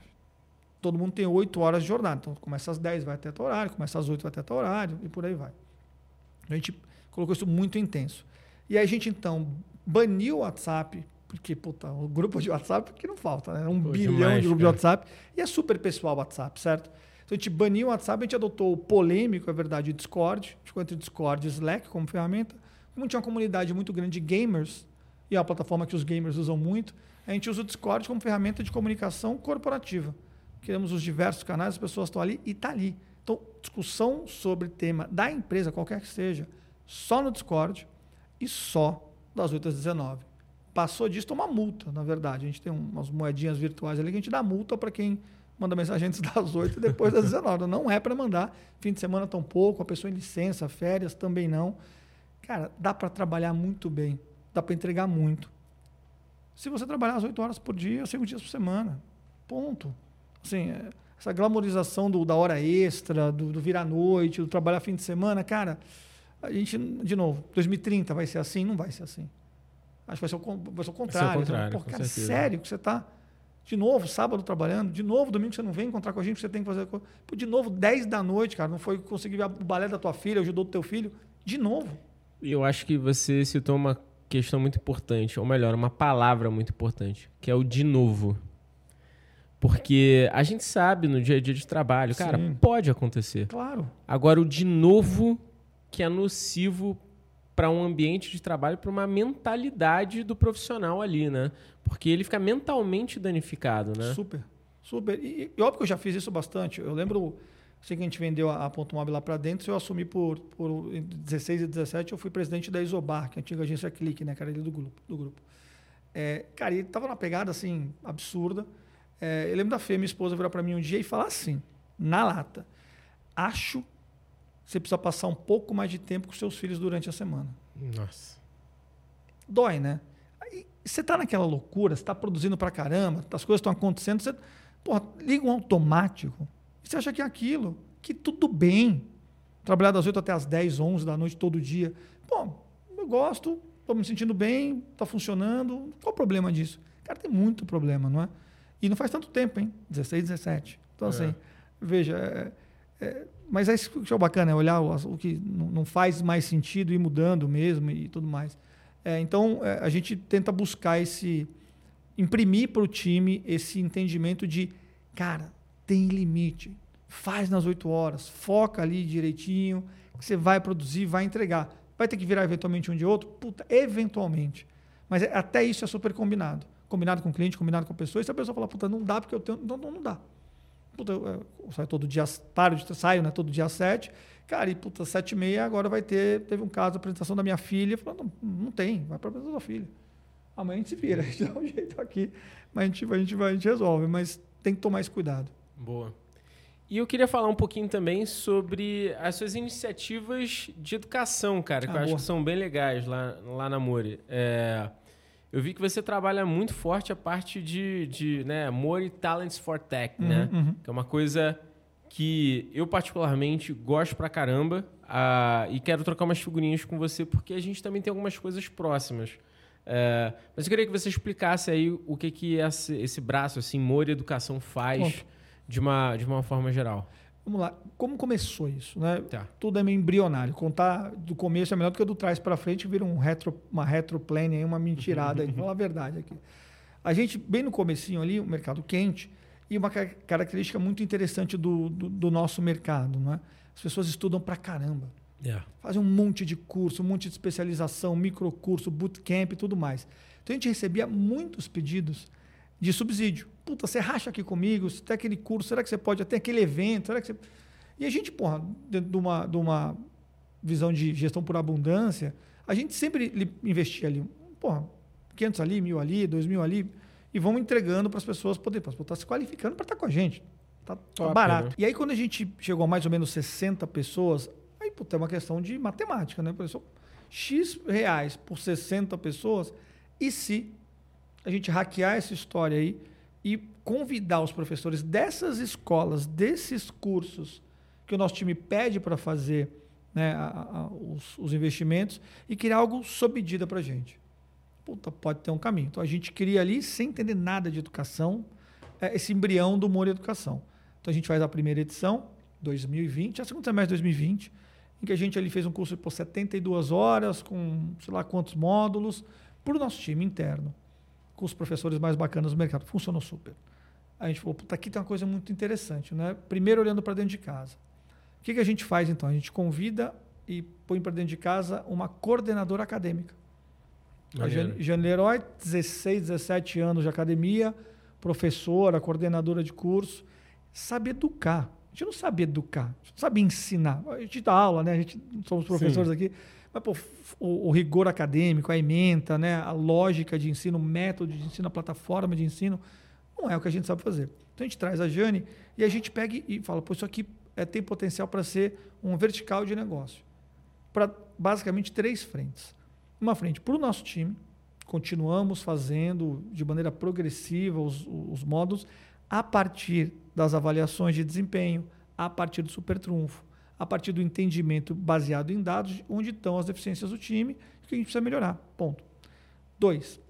Todo mundo tem 8 horas de jornada. Então começa às 10, vai até tal horário, começa às 8, vai até tal horário e por aí vai. A gente colocou isso muito intenso. E aí a gente então baniu o WhatsApp, porque puta, o grupo de WhatsApp que não falta, né? Um Pô, bilhão demais, de grupos de WhatsApp. E é super pessoal o WhatsApp, certo? Então a gente baniu o WhatsApp, a gente adotou o polêmico, é verdade, o Discord. A gente ficou entre Discord e Slack como ferramenta. Como tinha uma comunidade muito grande de gamers, e é uma plataforma que os gamers usam muito, a gente usa o Discord como ferramenta de comunicação corporativa. Criamos os diversos canais, as pessoas estão ali e está ali. Então, discussão sobre tema da empresa, qualquer que seja, só no Discord e só das 8 às 19. Passou disso, toma multa, na verdade. A gente tem umas moedinhas virtuais ali que a gente dá multa para quem manda mensagem antes [LAUGHS] das 8 e depois das 19. Não é para mandar. Fim de semana tão pouco, a pessoa em licença, férias também não. Cara, dá para trabalhar muito bem, dá para entregar muito. Se você trabalhar as 8 horas por dia, 5 dias por semana. Ponto. Assim, é, essa glamorização do, da hora extra, do, do vir à noite, do trabalhar fim de semana, cara, a gente, de novo, 2030 vai ser assim? Não vai ser assim. Acho que vai ser o, vai ser o contrário. Ser o contrário certeza. sério que você está de novo, sábado trabalhando, de novo, domingo você não vem encontrar com a gente, você tem que fazer. De novo, 10 da noite, cara, não foi conseguir ver o balé da tua filha, o judô do teu filho. De novo. E eu acho que você citou uma questão muito importante, ou melhor, uma palavra muito importante, que é o de novo. Porque a gente sabe no dia a dia de trabalho, cara, Sim. pode acontecer. Claro. Agora, o de novo que é nocivo para um ambiente de trabalho, para uma mentalidade do profissional ali, né? Porque ele fica mentalmente danificado, né? Super, super. E, e óbvio que eu já fiz isso bastante. Eu lembro Assim que a gente vendeu a, a Ponto Mob lá para dentro, eu assumi por, por 16 e 17, eu fui presidente da Isobar, que é a antiga agência Clique, né, cara, do grupo. Do grupo. É, cara, ele tava numa pegada assim, absurda. É, eu lembro da Fê, minha esposa, virar para mim um dia e falar assim, na lata: Acho você precisa passar um pouco mais de tempo com seus filhos durante a semana. Nossa. Dói, né? Aí, você tá naquela loucura, você tá produzindo para caramba, as coisas estão acontecendo, você porra, liga um automático você acha que é aquilo, que tudo bem. Trabalhar das 8 até as 10, 11 da noite todo dia. Pô, eu gosto, estou me sentindo bem, está funcionando. Qual o problema disso? Cara, tem muito problema, não é? E não faz tanto tempo, hein? 16, 17. Então, é. assim, veja, é, é, mas é isso que é bacana, é olhar o, o que não faz mais sentido ir mudando mesmo e tudo mais. É, então, é, a gente tenta buscar esse, imprimir para o time esse entendimento de, cara, tem limite. Faz nas oito horas, foca ali direitinho, que você vai produzir, vai entregar. Vai ter que virar eventualmente um de outro? Puta, eventualmente. Mas é, até isso é super combinado. Combinado com o cliente, combinado com a pessoa. E se a pessoa falar, puta, não dá porque eu tenho. Não, não, não dá. Puta, eu, eu saio todo dia, paro de saio, né? Todo dia às sete. Cara, e puta, sete e meia agora vai ter. Teve um caso, apresentação da minha filha. Falou, não, não tem, vai para a apresentação da filha. Amanhã a gente se vira, [LAUGHS] a gente dá um jeito aqui, mas a gente, a gente, a gente resolve. Mas tem que tomar esse cuidado. Boa. E eu queria falar um pouquinho também sobre as suas iniciativas de educação, cara, que ah, eu boa. acho que são bem legais lá, lá na Mori. É, eu vi que você trabalha muito forte a parte de, de né, Mori Talents for Tech, uhum, né? Uhum. Que é uma coisa que eu particularmente gosto pra caramba uh, e quero trocar umas figurinhas com você porque a gente também tem algumas coisas próximas. Uh, mas eu queria que você explicasse aí o que, que esse, esse braço, assim, Mori Educação faz de uma, de uma forma geral. Vamos lá. Como começou isso? Né? Tá. Tudo é meio embrionário. Contar do começo é melhor do que do trás para frente vira um retro, uma retroplane, uma mentirada. Vamos [LAUGHS] falar a verdade aqui. A gente, bem no comecinho ali, o mercado quente, e uma característica muito interessante do, do, do nosso mercado, não é? As pessoas estudam pra caramba. Yeah. Fazem um monte de curso, um monte de especialização, microcurso, bootcamp e tudo mais. Então a gente recebia muitos pedidos de subsídio. Puta, você racha aqui comigo, você tem aquele curso, será que você pode até aquele evento? Será que você... E a gente, porra, dentro de uma, de uma visão de gestão por abundância, a gente sempre investia ali, porra, 500 ali, mil ali, 2 mil ali e vamos entregando para as pessoas poderem estar tá se qualificando para estar tá com a gente. Tá, tá barato. Né? E aí, quando a gente chegou a mais ou menos 60 pessoas, aí puta, é uma questão de matemática, né? Pessoal, X reais por 60 pessoas, e se a gente hackear essa história aí e convidar os professores dessas escolas, desses cursos que o nosso time pede para fazer né, a, a, os, os, investimentos e criar algo sob medida para a gente puta, pode ter um caminho. Então a gente cria ali, sem entender nada de educação, é, esse embrião do humor e educação. Então a gente faz a primeira edição, 2020, a segunda semestre de 2020, em que a gente ali fez um curso por 72 horas, com sei lá quantos módulos, para o nosso time interno, com os professores mais bacanas do mercado. Funcionou super. A gente falou, puta, aqui tem uma coisa muito interessante, né? Primeiro olhando para dentro de casa. O que, que a gente faz então? A gente convida e põe para dentro de casa uma coordenadora acadêmica. Maneiro. A Leroy, 16, 17 anos de academia, professora, coordenadora de curso. Sabe educar. A gente não sabe educar, a gente não sabe ensinar. A gente dá aula, né? A gente somos professores Sim. aqui. Mas, pô, o, o, rigor acadêmico, a ementa, né? a lógica de ensino, o método de ensino, a plataforma de ensino, não é o que a gente sabe fazer. Então a gente traz a Jane e a gente pega e fala, pô, isso aqui é, tem potencial para ser um vertical de negócio. Para basicamente três frentes uma frente para o nosso time, continuamos fazendo de maneira progressiva os, os modos a partir das avaliações de desempenho, a partir do super trunfo, a partir do entendimento baseado em dados onde estão as deficiências do time e que a gente precisa melhorar. Ponto. Dois,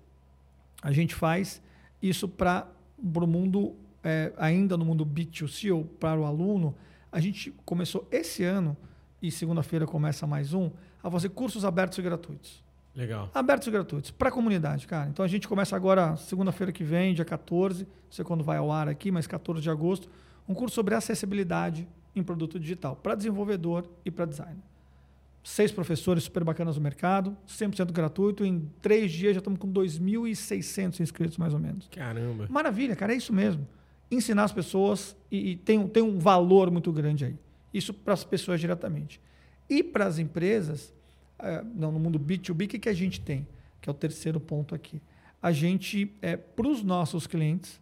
a gente faz isso para o mundo, é, ainda no mundo B2C ou para o aluno, a gente começou esse ano, e segunda-feira começa mais um, a fazer cursos abertos e gratuitos. Legal. Abertos e gratuitos, para a comunidade, cara. Então a gente começa agora, segunda-feira que vem, dia 14, não sei quando vai ao ar aqui, mas 14 de agosto, um curso sobre acessibilidade em produto digital, para desenvolvedor e para designer. Seis professores super bacanas no mercado, 100% gratuito. Em três dias já estamos com 2.600 inscritos, mais ou menos. Caramba. Maravilha, cara, é isso mesmo. Ensinar as pessoas e, e tem, tem um valor muito grande aí. Isso para as pessoas diretamente. E para as empresas, é, não, no mundo B2B, o que, que a gente tem? Que é o terceiro ponto aqui. A gente, é, para os nossos clientes,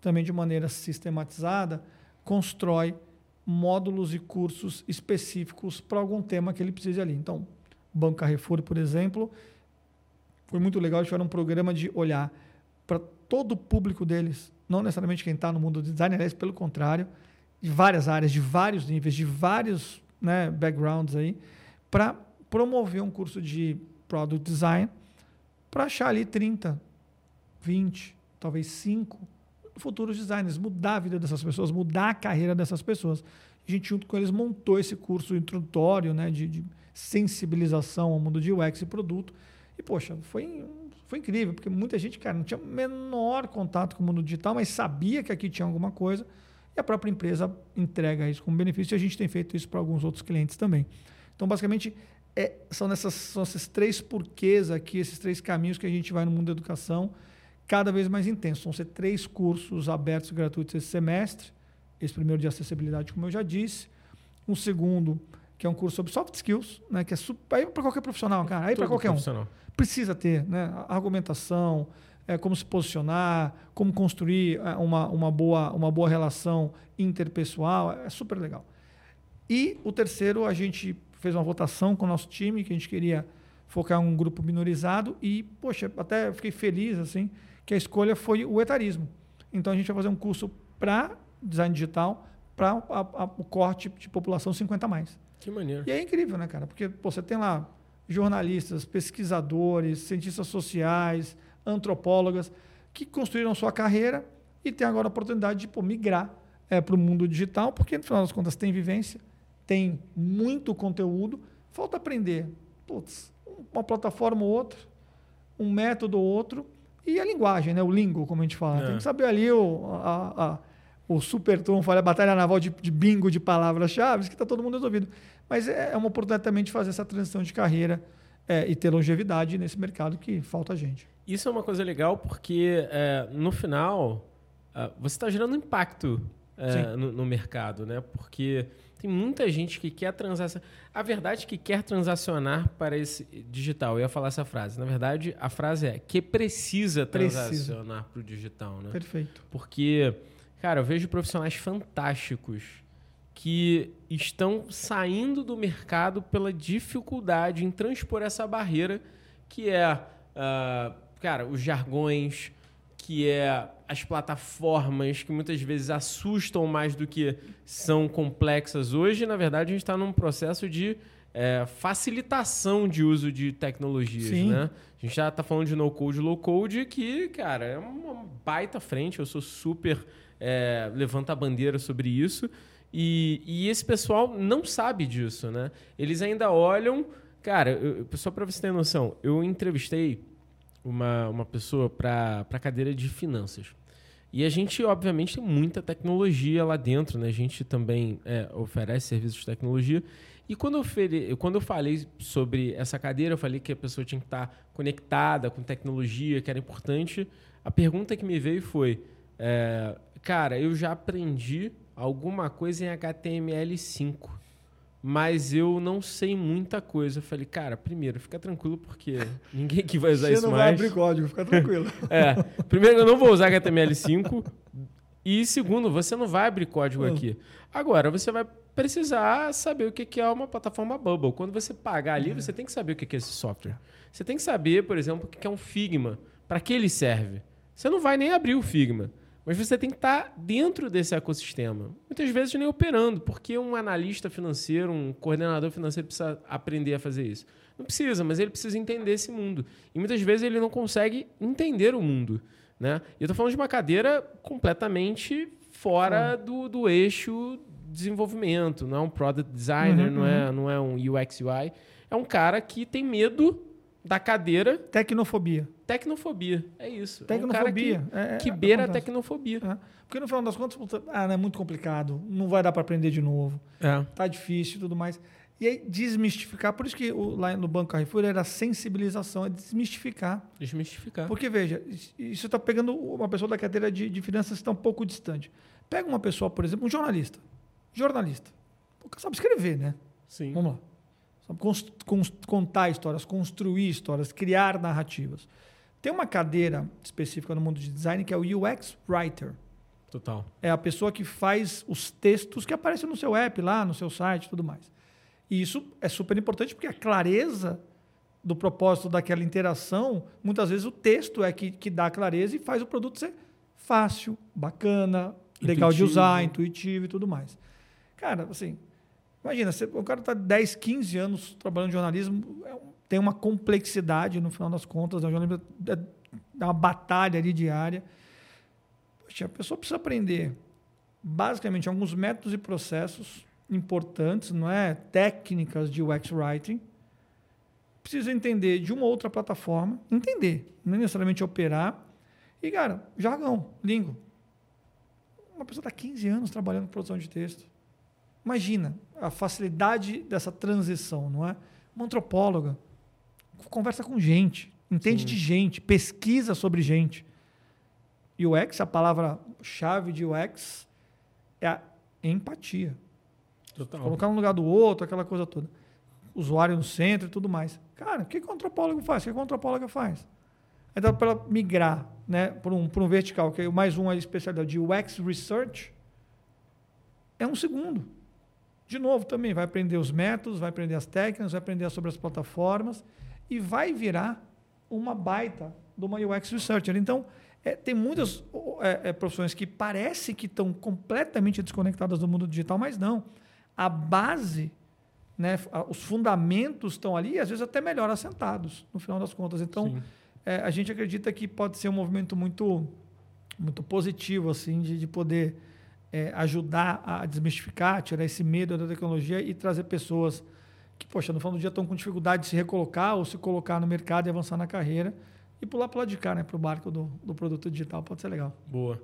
também de maneira sistematizada, constrói módulos e cursos específicos para algum tema que ele precise ali. Então, Banco Carrefour, por exemplo, foi muito legal. Eles tiveram um programa de olhar para todo o público deles, não necessariamente quem está no mundo do design, aliás, pelo contrário, de várias áreas, de vários níveis, de vários né, backgrounds aí, para promover um curso de Product Design para achar ali 30, 20, talvez 5 futuros designers, mudar a vida dessas pessoas, mudar a carreira dessas pessoas. A gente, junto com eles, montou esse curso introdutório né, de, de sensibilização ao mundo de UX e produto. E, poxa, foi, foi incrível, porque muita gente, cara, não tinha menor contato com o mundo digital, mas sabia que aqui tinha alguma coisa, e a própria empresa entrega isso como benefício, e a gente tem feito isso para alguns outros clientes também. Então, basicamente, é, são, nessas, são esses três porquês aqui, esses três caminhos que a gente vai no mundo da educação cada vez mais intenso. Vão ser três cursos abertos gratuitos esse semestre, esse primeiro de acessibilidade, como eu já disse. Um segundo, que é um curso sobre soft skills, né? Que é para qualquer profissional, cara. Aí para qualquer um. Precisa ter, né? Argumentação, é, como se posicionar, como construir é, uma, uma, boa, uma boa relação interpessoal. É super legal. E o terceiro, a gente fez uma votação com o nosso time, que a gente queria focar em um grupo minorizado e, poxa, até fiquei feliz assim que a escolha foi o etarismo. Então a gente vai fazer um curso para design digital para o corte de população 50 mais. Que maneiro. E é incrível, né, cara? Porque pô, você tem lá jornalistas, pesquisadores, cientistas sociais, antropólogas que construíram sua carreira e tem agora a oportunidade de pô, migrar é, para o mundo digital, porque no final das contas tem vivência, tem muito conteúdo, falta aprender. Putz, uma plataforma ou outra, um método ou outro, e a linguagem, né? o lingo, como a gente fala. É. Tem que saber ali o, a, a, o super trunfo, a batalha naval de, de bingo de palavras-chave, que está todo mundo resolvido. Mas é, é uma oportunidade também de fazer essa transição de carreira é, e ter longevidade nesse mercado que falta a gente. Isso é uma coisa legal porque, é, no final, uh, você está gerando impacto é, no, no, mercado, né? Porque tem muita gente que quer transacionar. A verdade é que quer transacionar para esse digital. Eu ia falar essa frase. Na verdade, a frase é que precisa transacionar para o digital, né? Perfeito. Porque, cara, eu vejo profissionais fantásticos que estão saindo do mercado pela dificuldade em transpor essa barreira que é, uh, cara, os jargões, que é as plataformas que muitas vezes assustam mais do que são complexas hoje. Na verdade, a gente está num processo de é, facilitação de uso de tecnologias, Sim. né? A gente já está falando de no-code, low-code, que, cara, é uma baita frente. Eu sou super... É, levanta a bandeira sobre isso. E, e, esse pessoal não sabe disso, né? Eles ainda olham... Cara, eu, só para você ter noção, eu entrevistei uma, uma pessoa para a cadeira de finanças. E a gente, obviamente, tem muita tecnologia lá dentro, né? A gente também é, oferece serviços de tecnologia. E quando eu, quando eu falei sobre essa cadeira, eu falei que a pessoa tinha que estar conectada com tecnologia, que era importante. A pergunta que me veio foi: é, cara, eu já aprendi alguma coisa em HTML5 mas eu não sei muita coisa. Eu falei, cara, primeiro, fica tranquilo, porque ninguém que vai usar Você isso mais. Você não vai abrir código, fica tranquilo. [LAUGHS] é, primeiro, eu não vou usar HTML5. E segundo, você não vai abrir código hum. aqui. Agora, você vai precisar saber o que é uma plataforma Bubble. Quando você pagar ali, é. você tem que saber o que é esse software. Você tem que saber, por exemplo, o que é um Figma, para que ele serve. Você não vai nem abrir o Figma. Mas você tem que estar dentro desse ecossistema. Muitas vezes nem operando, porque um analista financeiro, um coordenador financeiro precisa aprender a fazer isso. Não precisa, mas ele precisa entender esse mundo. E muitas vezes ele não consegue entender o mundo. Né? E eu estou falando de uma cadeira completamente fora do, do eixo desenvolvimento. Não é um product designer, uhum, não, é, uhum. não é um UX UI. É um cara que tem medo da cadeira. Tecnofobia. Tecnofobia, é isso. Tecnofobia. É um que, é, que beira a tecnofobia. É. Porque no final das contas, ah, é muito complicado, não vai dar para aprender de novo. É. Tá difícil e tudo mais. E aí desmistificar, por isso que o, lá no Banco Carrefour era sensibilização, é desmistificar. Desmistificar. Porque, veja, isso está pegando uma pessoa da cadeira de, de finanças que está um pouco distante. Pega uma pessoa, por exemplo, um jornalista. Jornalista. O cara sabe escrever, né? Sim. Vamos lá. Contar histórias, construir histórias, criar narrativas. Tem uma cadeira específica no mundo de design que é o UX Writer. Total. É a pessoa que faz os textos que aparecem no seu app, lá no seu site tudo mais. E isso é super importante porque a clareza do propósito daquela interação, muitas vezes o texto é que, que dá clareza e faz o produto ser fácil, bacana, intuitivo. legal de usar, intuitivo e tudo mais. Cara, assim, Imagina, você, o cara está 10, 15 anos trabalhando em jornalismo, é tem uma complexidade no final das contas, né? o jornalismo é, é uma batalha ali diária. Poxa, a pessoa precisa aprender basicamente alguns métodos e processos importantes, não é? Técnicas de UX writing. Precisa entender de uma outra plataforma, entender, não necessariamente operar. E, cara, jargão, língua. Uma pessoa está 15 anos trabalhando com produção de texto. Imagina a facilidade dessa transição, não é? Uma antropóloga conversa com gente, entende Sim. de gente, pesquisa sobre gente. UX, a palavra-chave de UX, é é a empatia. Total. Colocar no lugar do outro, aquela coisa toda. Usuário no centro e tudo mais. Cara, o que, que o antropólogo faz? O que, que a antropóloga faz? Então, para migrar né, para um, um vertical, que é mais uma especialidade de UX Research, é um segundo. De novo, também vai aprender os métodos, vai aprender as técnicas, vai aprender sobre as plataformas e vai virar uma baita de uma UX Researcher. Então, é, tem muitas é, é, profissões que parece que estão completamente desconectadas do mundo digital, mas não. A base, né, os fundamentos estão ali, e às vezes até melhor assentados, no final das contas. Então, é, a gente acredita que pode ser um movimento muito, muito positivo, assim, de, de poder é, ajudar a desmistificar, tirar esse medo da tecnologia e trazer pessoas que, poxa, no final do dia estão com dificuldade de se recolocar ou se colocar no mercado e avançar na carreira e pular para o lado de cá, né, para o barco do, do produto digital. Pode ser legal. Boa.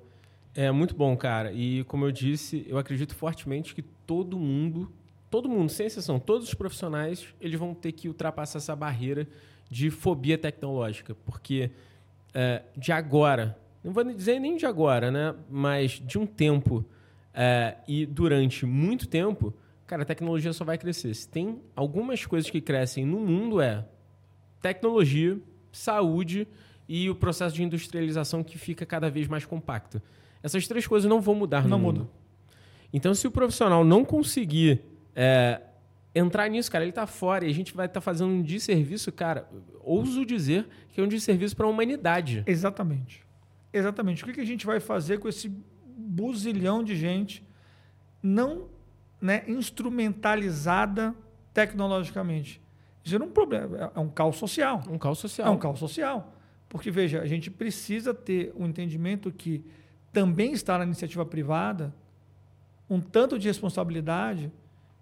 É muito bom, cara. E como eu disse, eu acredito fortemente que todo mundo, todo mundo, sem exceção, todos os profissionais, eles vão ter que ultrapassar essa barreira de fobia tecnológica, porque é, de agora, não vou dizer nem de agora, né, mas de um tempo é, e durante muito tempo, cara, a tecnologia só vai crescer. Se tem algumas coisas que crescem no mundo é tecnologia, saúde e o processo de industrialização que fica cada vez mais compacto. Essas três coisas não vão mudar não no mundo. Então, se o profissional não conseguir é, entrar nisso, cara, ele está fora e a gente vai estar tá fazendo um desserviço, cara, ouso dizer que é um desserviço para a humanidade. Exatamente. Exatamente. O que, que a gente vai fazer com esse buzilhão de gente não né, instrumentalizada tecnologicamente? Isso é um problema, é um caos social. Um caos social. É um caos social. Porque, veja, a gente precisa ter um entendimento que também está na iniciativa privada um tanto de responsabilidade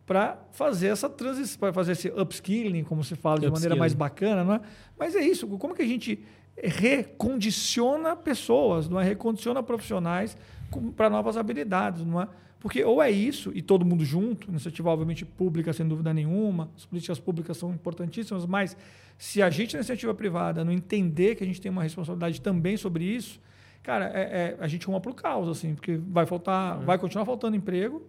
para fazer essa transição, para fazer esse upskilling, como se fala de maneira mais bacana, não é? Mas é isso, como que a gente recondiciona pessoas, não é? Recondiciona profissionais para novas habilidades, não é? Porque ou é isso, e todo mundo junto, iniciativa obviamente pública, sem dúvida nenhuma, as políticas públicas são importantíssimas, mas se a gente na iniciativa privada não entender que a gente tem uma responsabilidade também sobre isso, cara, é, é, a gente ruma para o caos, assim, porque vai faltar, uhum. vai continuar faltando emprego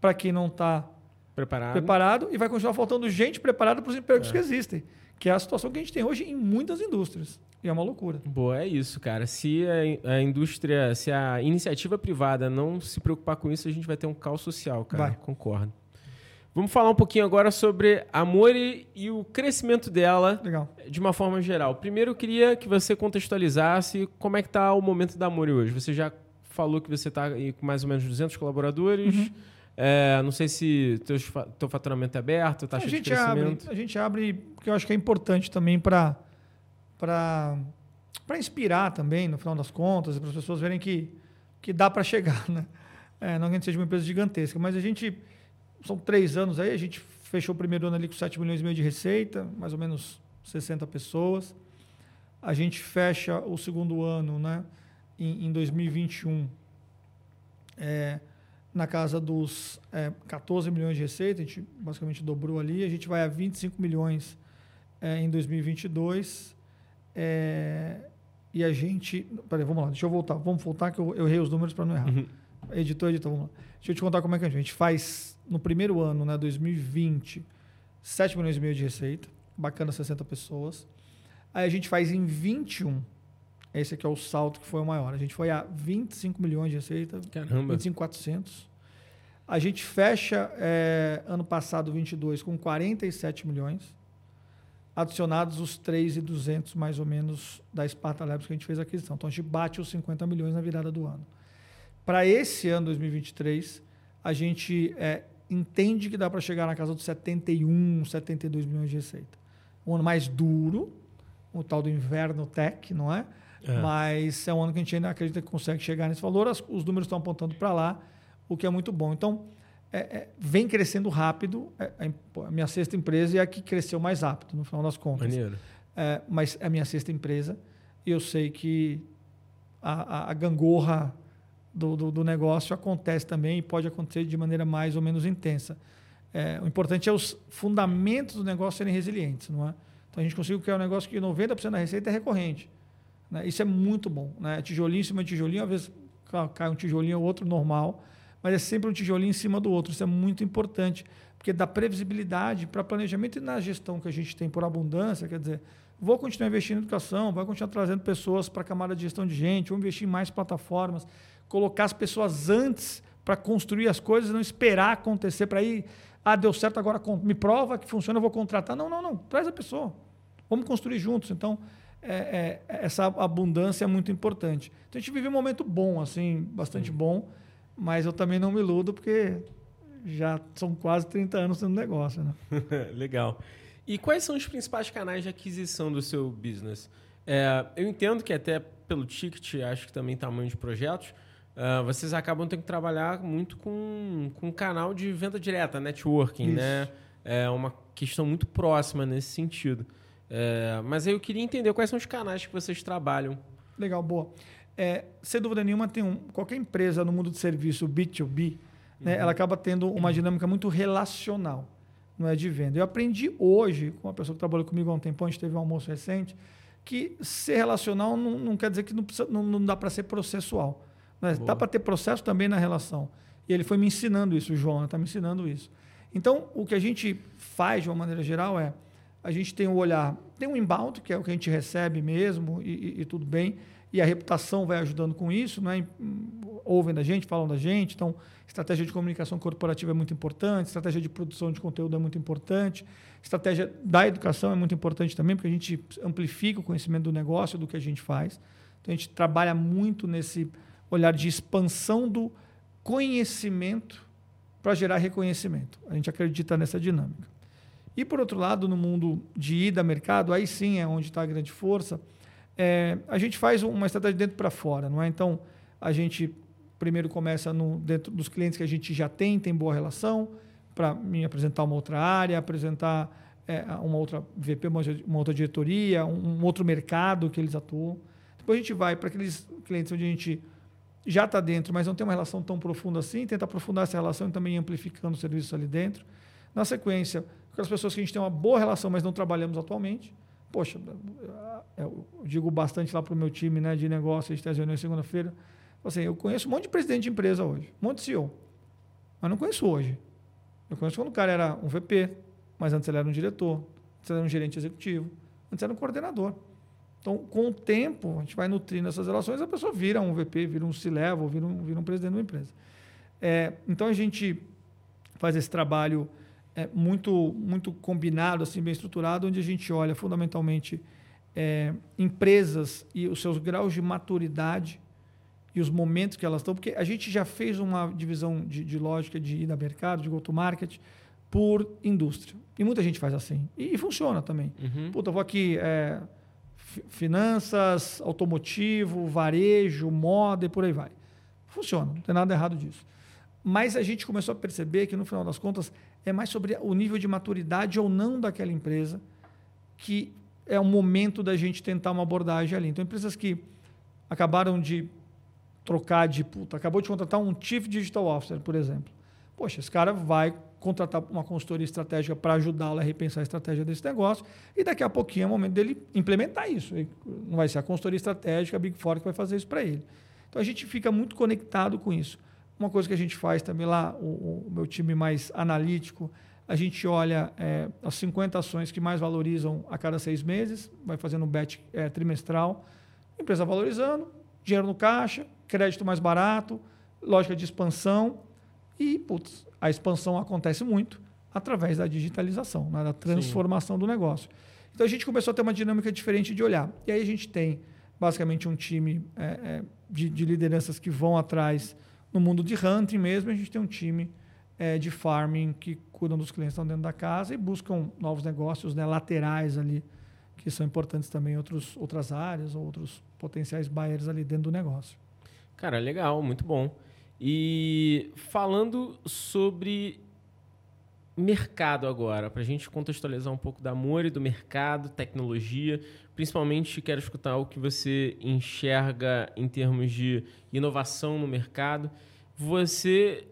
para quem não está preparado. preparado e vai continuar faltando gente preparada para os empregos é. que existem, que é a situação que a gente tem hoje em muitas indústrias. E é uma loucura. Boa, é isso, cara. Se a, indústria, se a iniciativa privada não se preocupar com isso, a gente vai ter um caos social, cara. Vai. Concordo. Vamos falar um pouquinho agora sobre a Mori e o crescimento dela Legal. de uma forma geral. Primeiro, eu queria que você contextualizasse como é que está o momento da Mori hoje. Você já falou que você está com mais ou menos 200 colaboradores. Uhum. É, não sei se teu, teu faturamento é aberto, taxa a gente de crescimento. Abre, a gente abre, porque eu acho que é importante também para inspirar também, no final das contas, para as pessoas verem que, que dá para chegar. Né? É, não que a gente seja uma empresa gigantesca, mas a gente, são três anos aí, a gente fechou o primeiro ano ali com 7 milhões e meio de receita, mais ou menos 60 pessoas. A gente fecha o segundo ano né, em, em 2021 é, na casa dos é, 14 milhões de receita, a gente basicamente dobrou ali, a gente vai a 25 milhões é, em 2022 é, e a gente. Peraí, vamos lá, deixa eu voltar. Vamos voltar que eu, eu errei os números para não errar. Uhum. Editor, editor, vamos lá. Deixa eu te contar como é que a gente, a gente faz no primeiro ano, né, 2020, 7 milhões e meio de receita. Bacana, 60 pessoas. Aí a gente faz em 21. Esse aqui é o salto que foi o maior. A gente foi a 25 milhões de receita. Caramba. 25,400. A gente fecha é, ano passado, 22, com 47 milhões adicionados os 3,200 mais ou menos da Sparta Labs que a gente fez a aquisição. Então a gente bate os 50 milhões na virada do ano. Para esse ano 2023, a gente é, entende que dá para chegar na casa dos 71, 72 milhões de receita. Um ano mais duro, o tal do inverno tech, não é? É. Mas é um ano que a gente ainda acredita que consegue chegar nesse valor. As, os números estão apontando para lá, o que é muito bom. Então, é, é, vem crescendo rápido. É, é a minha sexta empresa é a que cresceu mais rápido, no final das contas. Maneiro. É, mas é a minha sexta empresa e eu sei que a, a, a gangorra do, do, do, negócio acontece também e pode acontecer de maneira mais ou menos intensa. É, o importante é os fundamentos do negócio serem resilientes, não é? Então a gente conseguiu criar um negócio que 90% da receita é recorrente. Né? Isso é muito bom. Né? Tijolinho em cima de tijolinho, às vezes cai um tijolinho ou outro normal, mas é sempre um tijolinho em cima do outro. Isso é muito importante, porque dá previsibilidade para planejamento e na gestão que a gente tem por abundância, quer dizer, vou continuar investindo em educação, vou continuar trazendo pessoas para a camada de gestão de gente, vou investir em mais plataformas, colocar as pessoas antes para construir as coisas, não esperar acontecer para ir, ah, deu certo, agora me prova que funciona, eu vou contratar. Não, não, não, traz a pessoa. Vamos construir juntos. Então, é, é, essa abundância é muito importante. Então, a gente vive um momento bom, assim, bastante bom, mas eu também não me iludo, porque já são quase 30 anos no negócio. Né? [LAUGHS] Legal. E quais são os principais canais de aquisição do seu business? É, eu entendo que até pelo ticket, acho que também tamanho de projetos, uh, vocês acabam tendo que trabalhar muito com, com canal de venda direta, networking, Isso. né? É uma questão muito próxima nesse sentido. É, mas aí eu queria entender quais são os canais que vocês trabalham. Legal, boa. É, sem dúvida nenhuma, tem um, qualquer empresa no mundo de serviço B2B, né, uhum. ela acaba tendo uma dinâmica muito relacional, não é de venda. Eu aprendi hoje, com uma pessoa que trabalhou comigo há um tempo, a gente teve um almoço recente, que ser relacional não, não quer dizer que não, precisa, não, não dá para ser processual. Né? Dá para ter processo também na relação. E ele foi me ensinando isso, o João está me ensinando isso. Então, o que a gente faz, de uma maneira geral, é a gente tem o um olhar, tem um inbound, que é o que a gente recebe mesmo, e, e, e tudo bem, e a reputação vai ajudando com isso, né? ouvem da gente, falam da gente, então estratégia de comunicação corporativa é muito importante, estratégia de produção de conteúdo é muito importante, estratégia da educação é muito importante também, porque a gente amplifica o conhecimento do negócio, do que a gente faz. Então a gente trabalha muito nesse olhar de expansão do conhecimento para gerar reconhecimento. A gente acredita nessa dinâmica. E, por outro lado, no mundo de ida a mercado, aí sim é onde está a grande força, é, a gente faz uma estratégia de dentro para fora, não é? Então, a gente primeiro começa no, dentro dos clientes que a gente já tem, tem boa relação, para me apresentar uma outra área, apresentar é, uma outra VP, uma, uma outra diretoria, um, um, outro mercado que eles atuam. Depois a gente vai para aqueles clientes onde a gente já está dentro, mas não tem uma relação tão profunda assim, tenta aprofundar essa relação e também amplificando os serviços ali dentro. Na sequência, aquelas pessoas que a gente tem uma boa relação, mas não trabalhamos atualmente. Poxa, eu digo bastante lá para o meu time né, de negócio, a gente tem reunião segunda-feira. Assim, eu conheço um monte de presidente de empresa hoje, um monte de CEO, mas não conheço hoje. Eu conheço quando o cara era um VP, mas antes ele era um diretor, antes ele era um gerente executivo, antes era um coordenador. Então, com o tempo, a gente vai nutrindo essas relações, a pessoa vira um VP, vira um C-level, vira um, vira um presidente de uma empresa. É, então, a gente faz esse trabalho é, muito, muito combinado, assim, bem estruturado, onde a gente olha fundamentalmente é, empresas e os seus graus de maturidade e os momentos que elas estão, porque a gente já fez uma divisão de, de lógica de ida a mercado, de go-to-market, por indústria. E muita gente faz assim. E, e funciona também. Uhum. Puta, vou aqui, é, finanças, automotivo, varejo, moda e por aí vai. Funciona, não tem nada errado disso. Mas a gente começou a perceber que, no final das contas, é mais sobre o nível de maturidade ou não daquela empresa que é o momento da gente tentar uma abordagem ali. Então, empresas que acabaram de trocar de puta, acabou de contratar um Chief Digital Officer, por exemplo. Poxa, esse cara vai contratar uma consultoria estratégica para ajudá-lo a repensar a estratégia desse negócio e daqui a pouquinho é o momento dele implementar isso. Não vai ser a consultoria estratégica, a Big Four, que vai fazer isso para ele. Então, a gente fica muito conectado com isso. Uma coisa que a gente faz também lá, o, o meu time mais analítico, a gente olha é, as 50 ações que mais valorizam a cada seis meses, vai fazendo um bet é, trimestral, empresa valorizando, dinheiro no caixa, crédito mais barato, lógica de expansão e, putz, a expansão acontece muito através da digitalização, né, da transformação Sim. do negócio. Então a gente começou a ter uma dinâmica diferente de olhar. E aí a gente tem basicamente um time é, é de, de lideranças que vão atrás no mundo de hunting mesmo, a gente tem um time é, de farming que cuidam dos clientes que estão dentro da casa e buscam novos negócios né, laterais ali, que são importantes também em outros, outras áreas ou outros potenciais buyers ali dentro do negócio. Cara, legal, muito bom. E falando sobre mercado agora, para a gente contextualizar um pouco da Amor e do mercado, tecnologia, principalmente quero escutar o que você enxerga em termos de inovação no mercado. Você,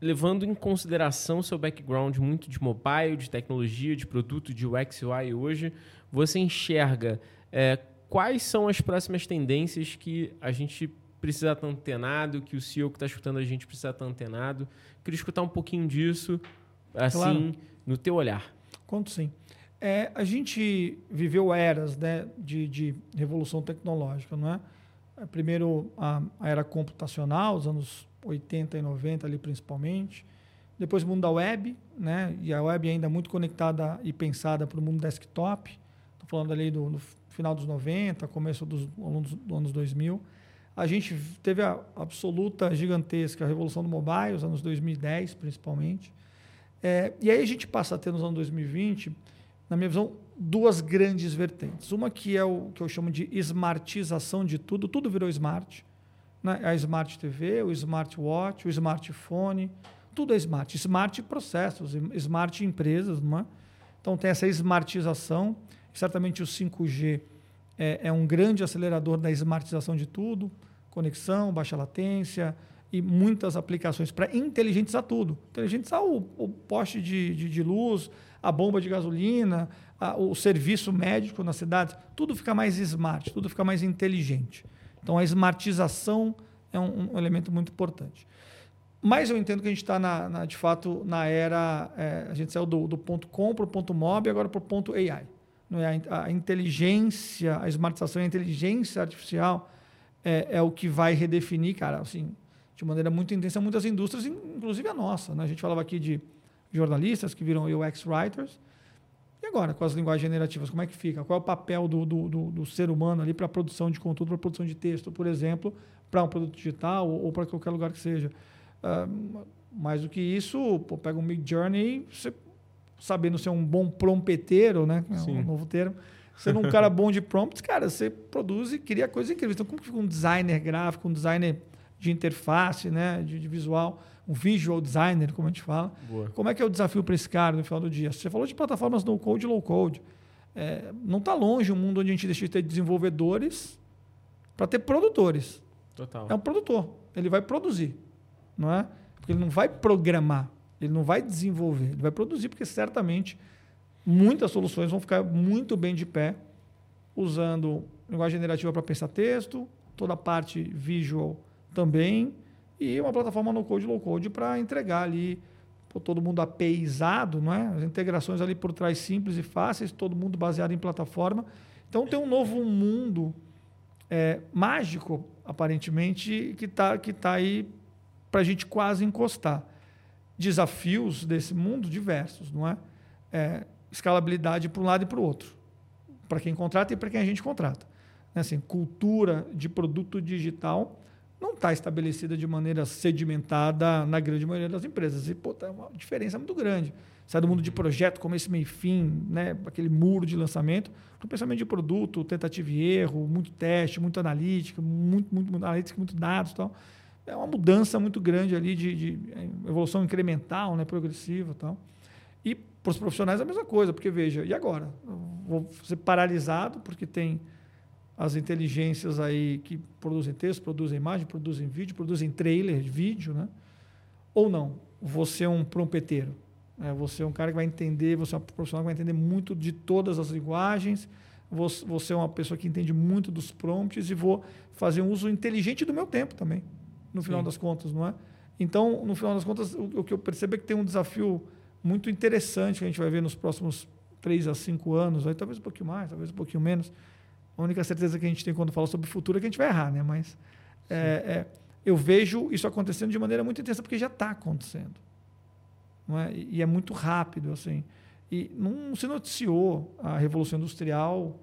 levando em consideração seu background muito de mobile, de tecnologia, de produto, de UX UI hoje, você enxerga é, quais são as próximas tendências que a gente precisa estar antenado, que o CEO que está escutando a gente precisa estar antenado. Queria escutar um pouquinho disso, assim, claro. no teu olhar. Conto sim. É, a gente viveu eras né, de, de revolução tecnológica, não é? é? Primeiro a, a, era computacional, os anos 80 e 90 ali principalmente. Depois o mundo da web, né? E a web ainda muito conectada e pensada para o mundo desktop. Estou falando ali do, do, final dos 90, começo dos, dos anos 2000. A gente teve a absoluta gigantesca revolução do mobile, os anos 2010 principalmente. É, e aí a gente passa a ter nos anos 2020 na minha visão, duas grandes vertentes. Uma que é o que eu chamo de smartização de tudo, tudo virou smart. Né? A Smart TV, o smartwatch, o smartphone, tudo é smart. Smart processos, smart empresas. Não é? Então tem essa smartização. Certamente o 5G é, é um grande acelerador da smartização de tudo. Conexão, baixa latência, e muitas aplicações para inteligentizar tudo. Inteligentizar o, o poste de, de, de, luz, a bomba de gasolina, a, o serviço médico na cidade, tudo fica mais smart, tudo fica mais inteligente. Então a smartização é um, um elemento muito importante. Mas eu entendo que a gente está, na, na, de fato, na era. É, a gente saiu do, do ponto com para o ponto mob e agora para o ponto AI. Não é? a, a inteligência, a smartização a inteligência artificial é, é o que vai redefinir, cara, assim, de maneira muito intensa muitas indústrias, inclusive a nossa. Né? A gente falava aqui de jornalistas que viram UX writers. E agora, com as linguagens generativas, como é que fica? Qual é o papel do, do, do, do ser humano ali para a produção de conteúdo, para a produção de texto, por exemplo, para um produto digital ou, ou para qualquer lugar que seja? Uh, mais do que isso, pô, pega um Mid Journey, você sabendo ser um bom prompeteiro, né? É um novo termo. Sendo um cara bom de prompts, cara, você produz e cria coisas incríveis. Então, como que fica um designer gráfico, um designer de interface, né, de, de, visual, um visual designer, como a gente fala. Boa. Como é que é o desafio para esse cara no final do dia? Você falou de plataformas no code e low code. É, não está longe um mundo onde a gente deixa de ter desenvolvedores para ter produtores. Total. É um produtor. Ele vai produzir, não é? Porque ele não vai programar, ele não vai desenvolver, ele vai produzir porque certamente muitas soluções vão ficar muito bem de pé usando linguagem generativa para pensar texto, toda a parte visual também e uma plataforma no code low code para entregar ali por todo mundo apeizado, não é? As integrações ali por trás simples e fáceis, todo mundo baseado em plataforma. Então tem um novo mundo é, mágico, aparentemente, que está que tá aí para a gente quase encostar. Desafios desse mundo diversos, não é? é escalabilidade para um lado e para o outro, para quem contrata e para quem a gente contrata. Assim, cultura de produto digital não está estabelecida de maneira sedimentada na grande maioria das empresas. E, pô, tá uma diferença muito grande. Sai do mundo de projeto, começo, meio fim, né? aquele muro de lançamento, para o pensamento de produto, tentativa e erro, muito teste, muito analítica, muito, muito, muito analítica, muito dados tal. É uma mudança muito grande ali de, de evolução incremental, né? progressiva tal. E para os profissionais é a mesma coisa, porque veja, e agora? Vou ser paralisado porque tem as inteligências aí que produzem texto, produzem imagem, produzem vídeo, produzem trailer, vídeo, né? Ou não? Você é um prompeteiro. Né? Você é um cara que vai entender, você é um profissional que vai entender muito de todas as linguagens, você é uma pessoa que entende muito dos prompts e vou fazer um uso inteligente do meu tempo também, no final Sim. das contas, não é? Então, no final das contas, o, o que eu percebo é que tem um desafio muito interessante que a gente vai ver nos próximos três a cinco anos, aí talvez um pouquinho mais, talvez um pouquinho menos, a única certeza que a gente tem quando fala sobre o futuro é que a gente vai errar, né? Mas é, é, eu vejo isso acontecendo de maneira muito intensa porque já está acontecendo, é? E é muito rápido, assim. E não se noticiou a revolução industrial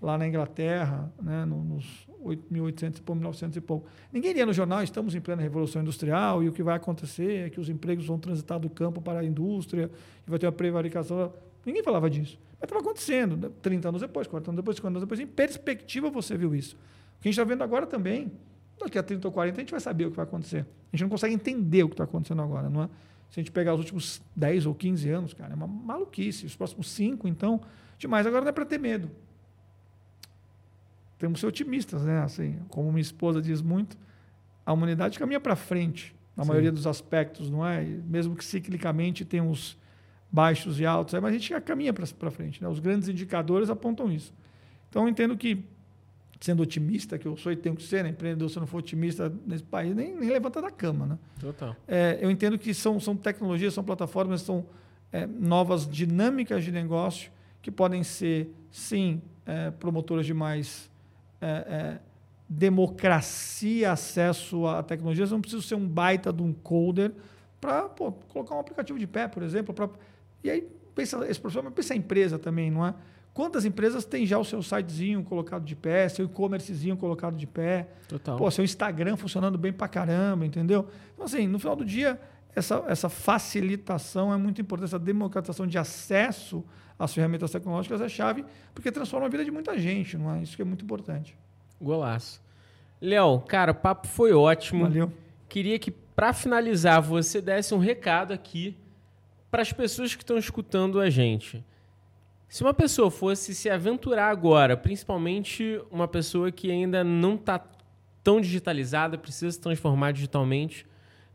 lá na Inglaterra, né? Nos 1800 e pouco, 1900 e pouco. Ninguém lia no jornal, estamos em plena revolução industrial e o que vai acontecer é que os empregos vão transitar do campo para a indústria e vai ter uma prevaricação. Ninguém falava disso. Mas estava acontecendo, 30 anos depois, 40 anos depois, 50 anos depois. Em perspectiva, você viu isso. O que a gente está vendo agora também, daqui a 30 ou 40, a gente vai saber o que vai acontecer. A gente não consegue entender o que está acontecendo agora, não é? Se a gente pegar os últimos 10 ou 15 anos, cara, é uma maluquice. Os próximos 5, então, demais. Agora não é para ter medo. Temos que ser otimistas, né? Assim, como minha esposa diz muito, a humanidade caminha para frente, na Sim. maioria dos aspectos, não é? Mesmo que ciclicamente tem uns baixos e altos, mas a gente já caminha para frente. Né? Os grandes indicadores apontam isso. Então, eu entendo que sendo otimista, que eu sou e tenho que ser, né? empreendedor, se eu não for otimista nesse país, nem, nem levanta da cama. Né? Total. É, eu entendo que são, são tecnologias, são plataformas, são é, novas dinâmicas de negócio que podem ser, sim, é, promotoras de mais é, é, democracia, acesso à tecnologia. Eu não preciso ser um baita de um coder para colocar um aplicativo de pé, por exemplo. Pra... E aí, pensa esse profissional, mas pensa a empresa também, não é? Quantas empresas têm já o seu sitezinho colocado de pé, seu e-commercezinho colocado de pé? Total. Pô, seu Instagram funcionando bem pra caramba, entendeu? Então, assim, no final do dia, essa, essa facilitação é muito importante, essa democratização de acesso às ferramentas tecnológicas é chave, porque transforma a vida de muita gente, não é? Isso que é muito importante. Golaço. Léo, cara, o papo foi ótimo. Valeu. Queria que, para finalizar, você desse um recado aqui para as pessoas que estão escutando a gente. Se uma pessoa fosse se aventurar agora, principalmente uma pessoa que ainda não está tão digitalizada, precisa se transformar digitalmente,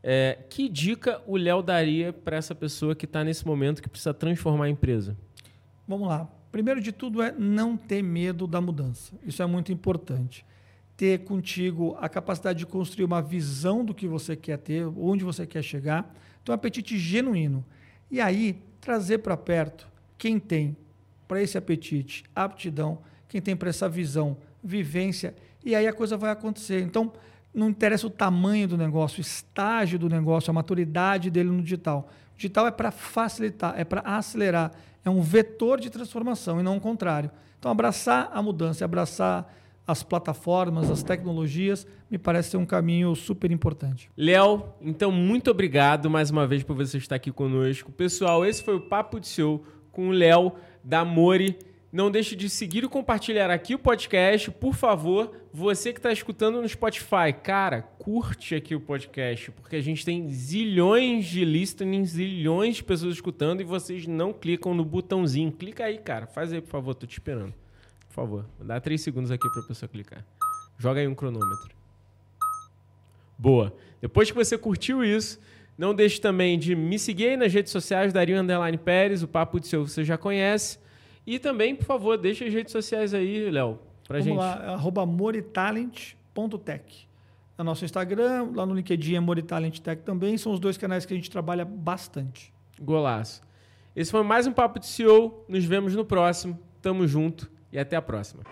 é, que dica o Léo daria para essa pessoa que está nesse momento que precisa transformar a empresa? Vamos lá. Primeiro de tudo é não ter medo da mudança. Isso é muito importante. Ter contigo a capacidade de construir uma visão do que você quer ter, onde você quer chegar. Então, um apetite genuíno. E aí, trazer para perto quem tem para esse apetite, aptidão, quem tem para essa visão, vivência, e aí a coisa vai acontecer. Então, não interessa o tamanho do negócio, o estágio do negócio, a maturidade dele no digital. O digital é para facilitar, é para acelerar, é um vetor de transformação e não o contrário. Então, abraçar a mudança, abraçar as plataformas, as tecnologias, me parece ser um caminho super importante. Léo, então muito obrigado mais uma vez por você estar aqui conosco. Pessoal, esse foi o Papo de Show com o Léo da Mori. Não deixe de seguir e compartilhar aqui o podcast, por favor. Você que está escutando no Spotify, cara, curte aqui o podcast, porque a gente tem zilhões de listenings, zilhões de pessoas escutando e vocês não clicam no botãozinho. Clica aí, cara. Faz aí, por favor, tô te esperando. Por favor, dá três segundos aqui para a pessoa clicar. Joga aí um cronômetro. Boa. Depois que você curtiu isso, não deixe também de me seguir aí nas redes sociais, Dario Underline Pérez, o Papo de Seu você já conhece. E também, por favor, deixe as redes sociais aí, Léo, pra Vamos gente. lá, arroba moritalent.tech. É nosso Instagram, lá no LinkedIn é Moritalent Tech também. São os dois canais que a gente trabalha bastante. Golaço. Esse foi mais um Papo de CEO. Nos vemos no próximo. Tamo junto e até a próxima.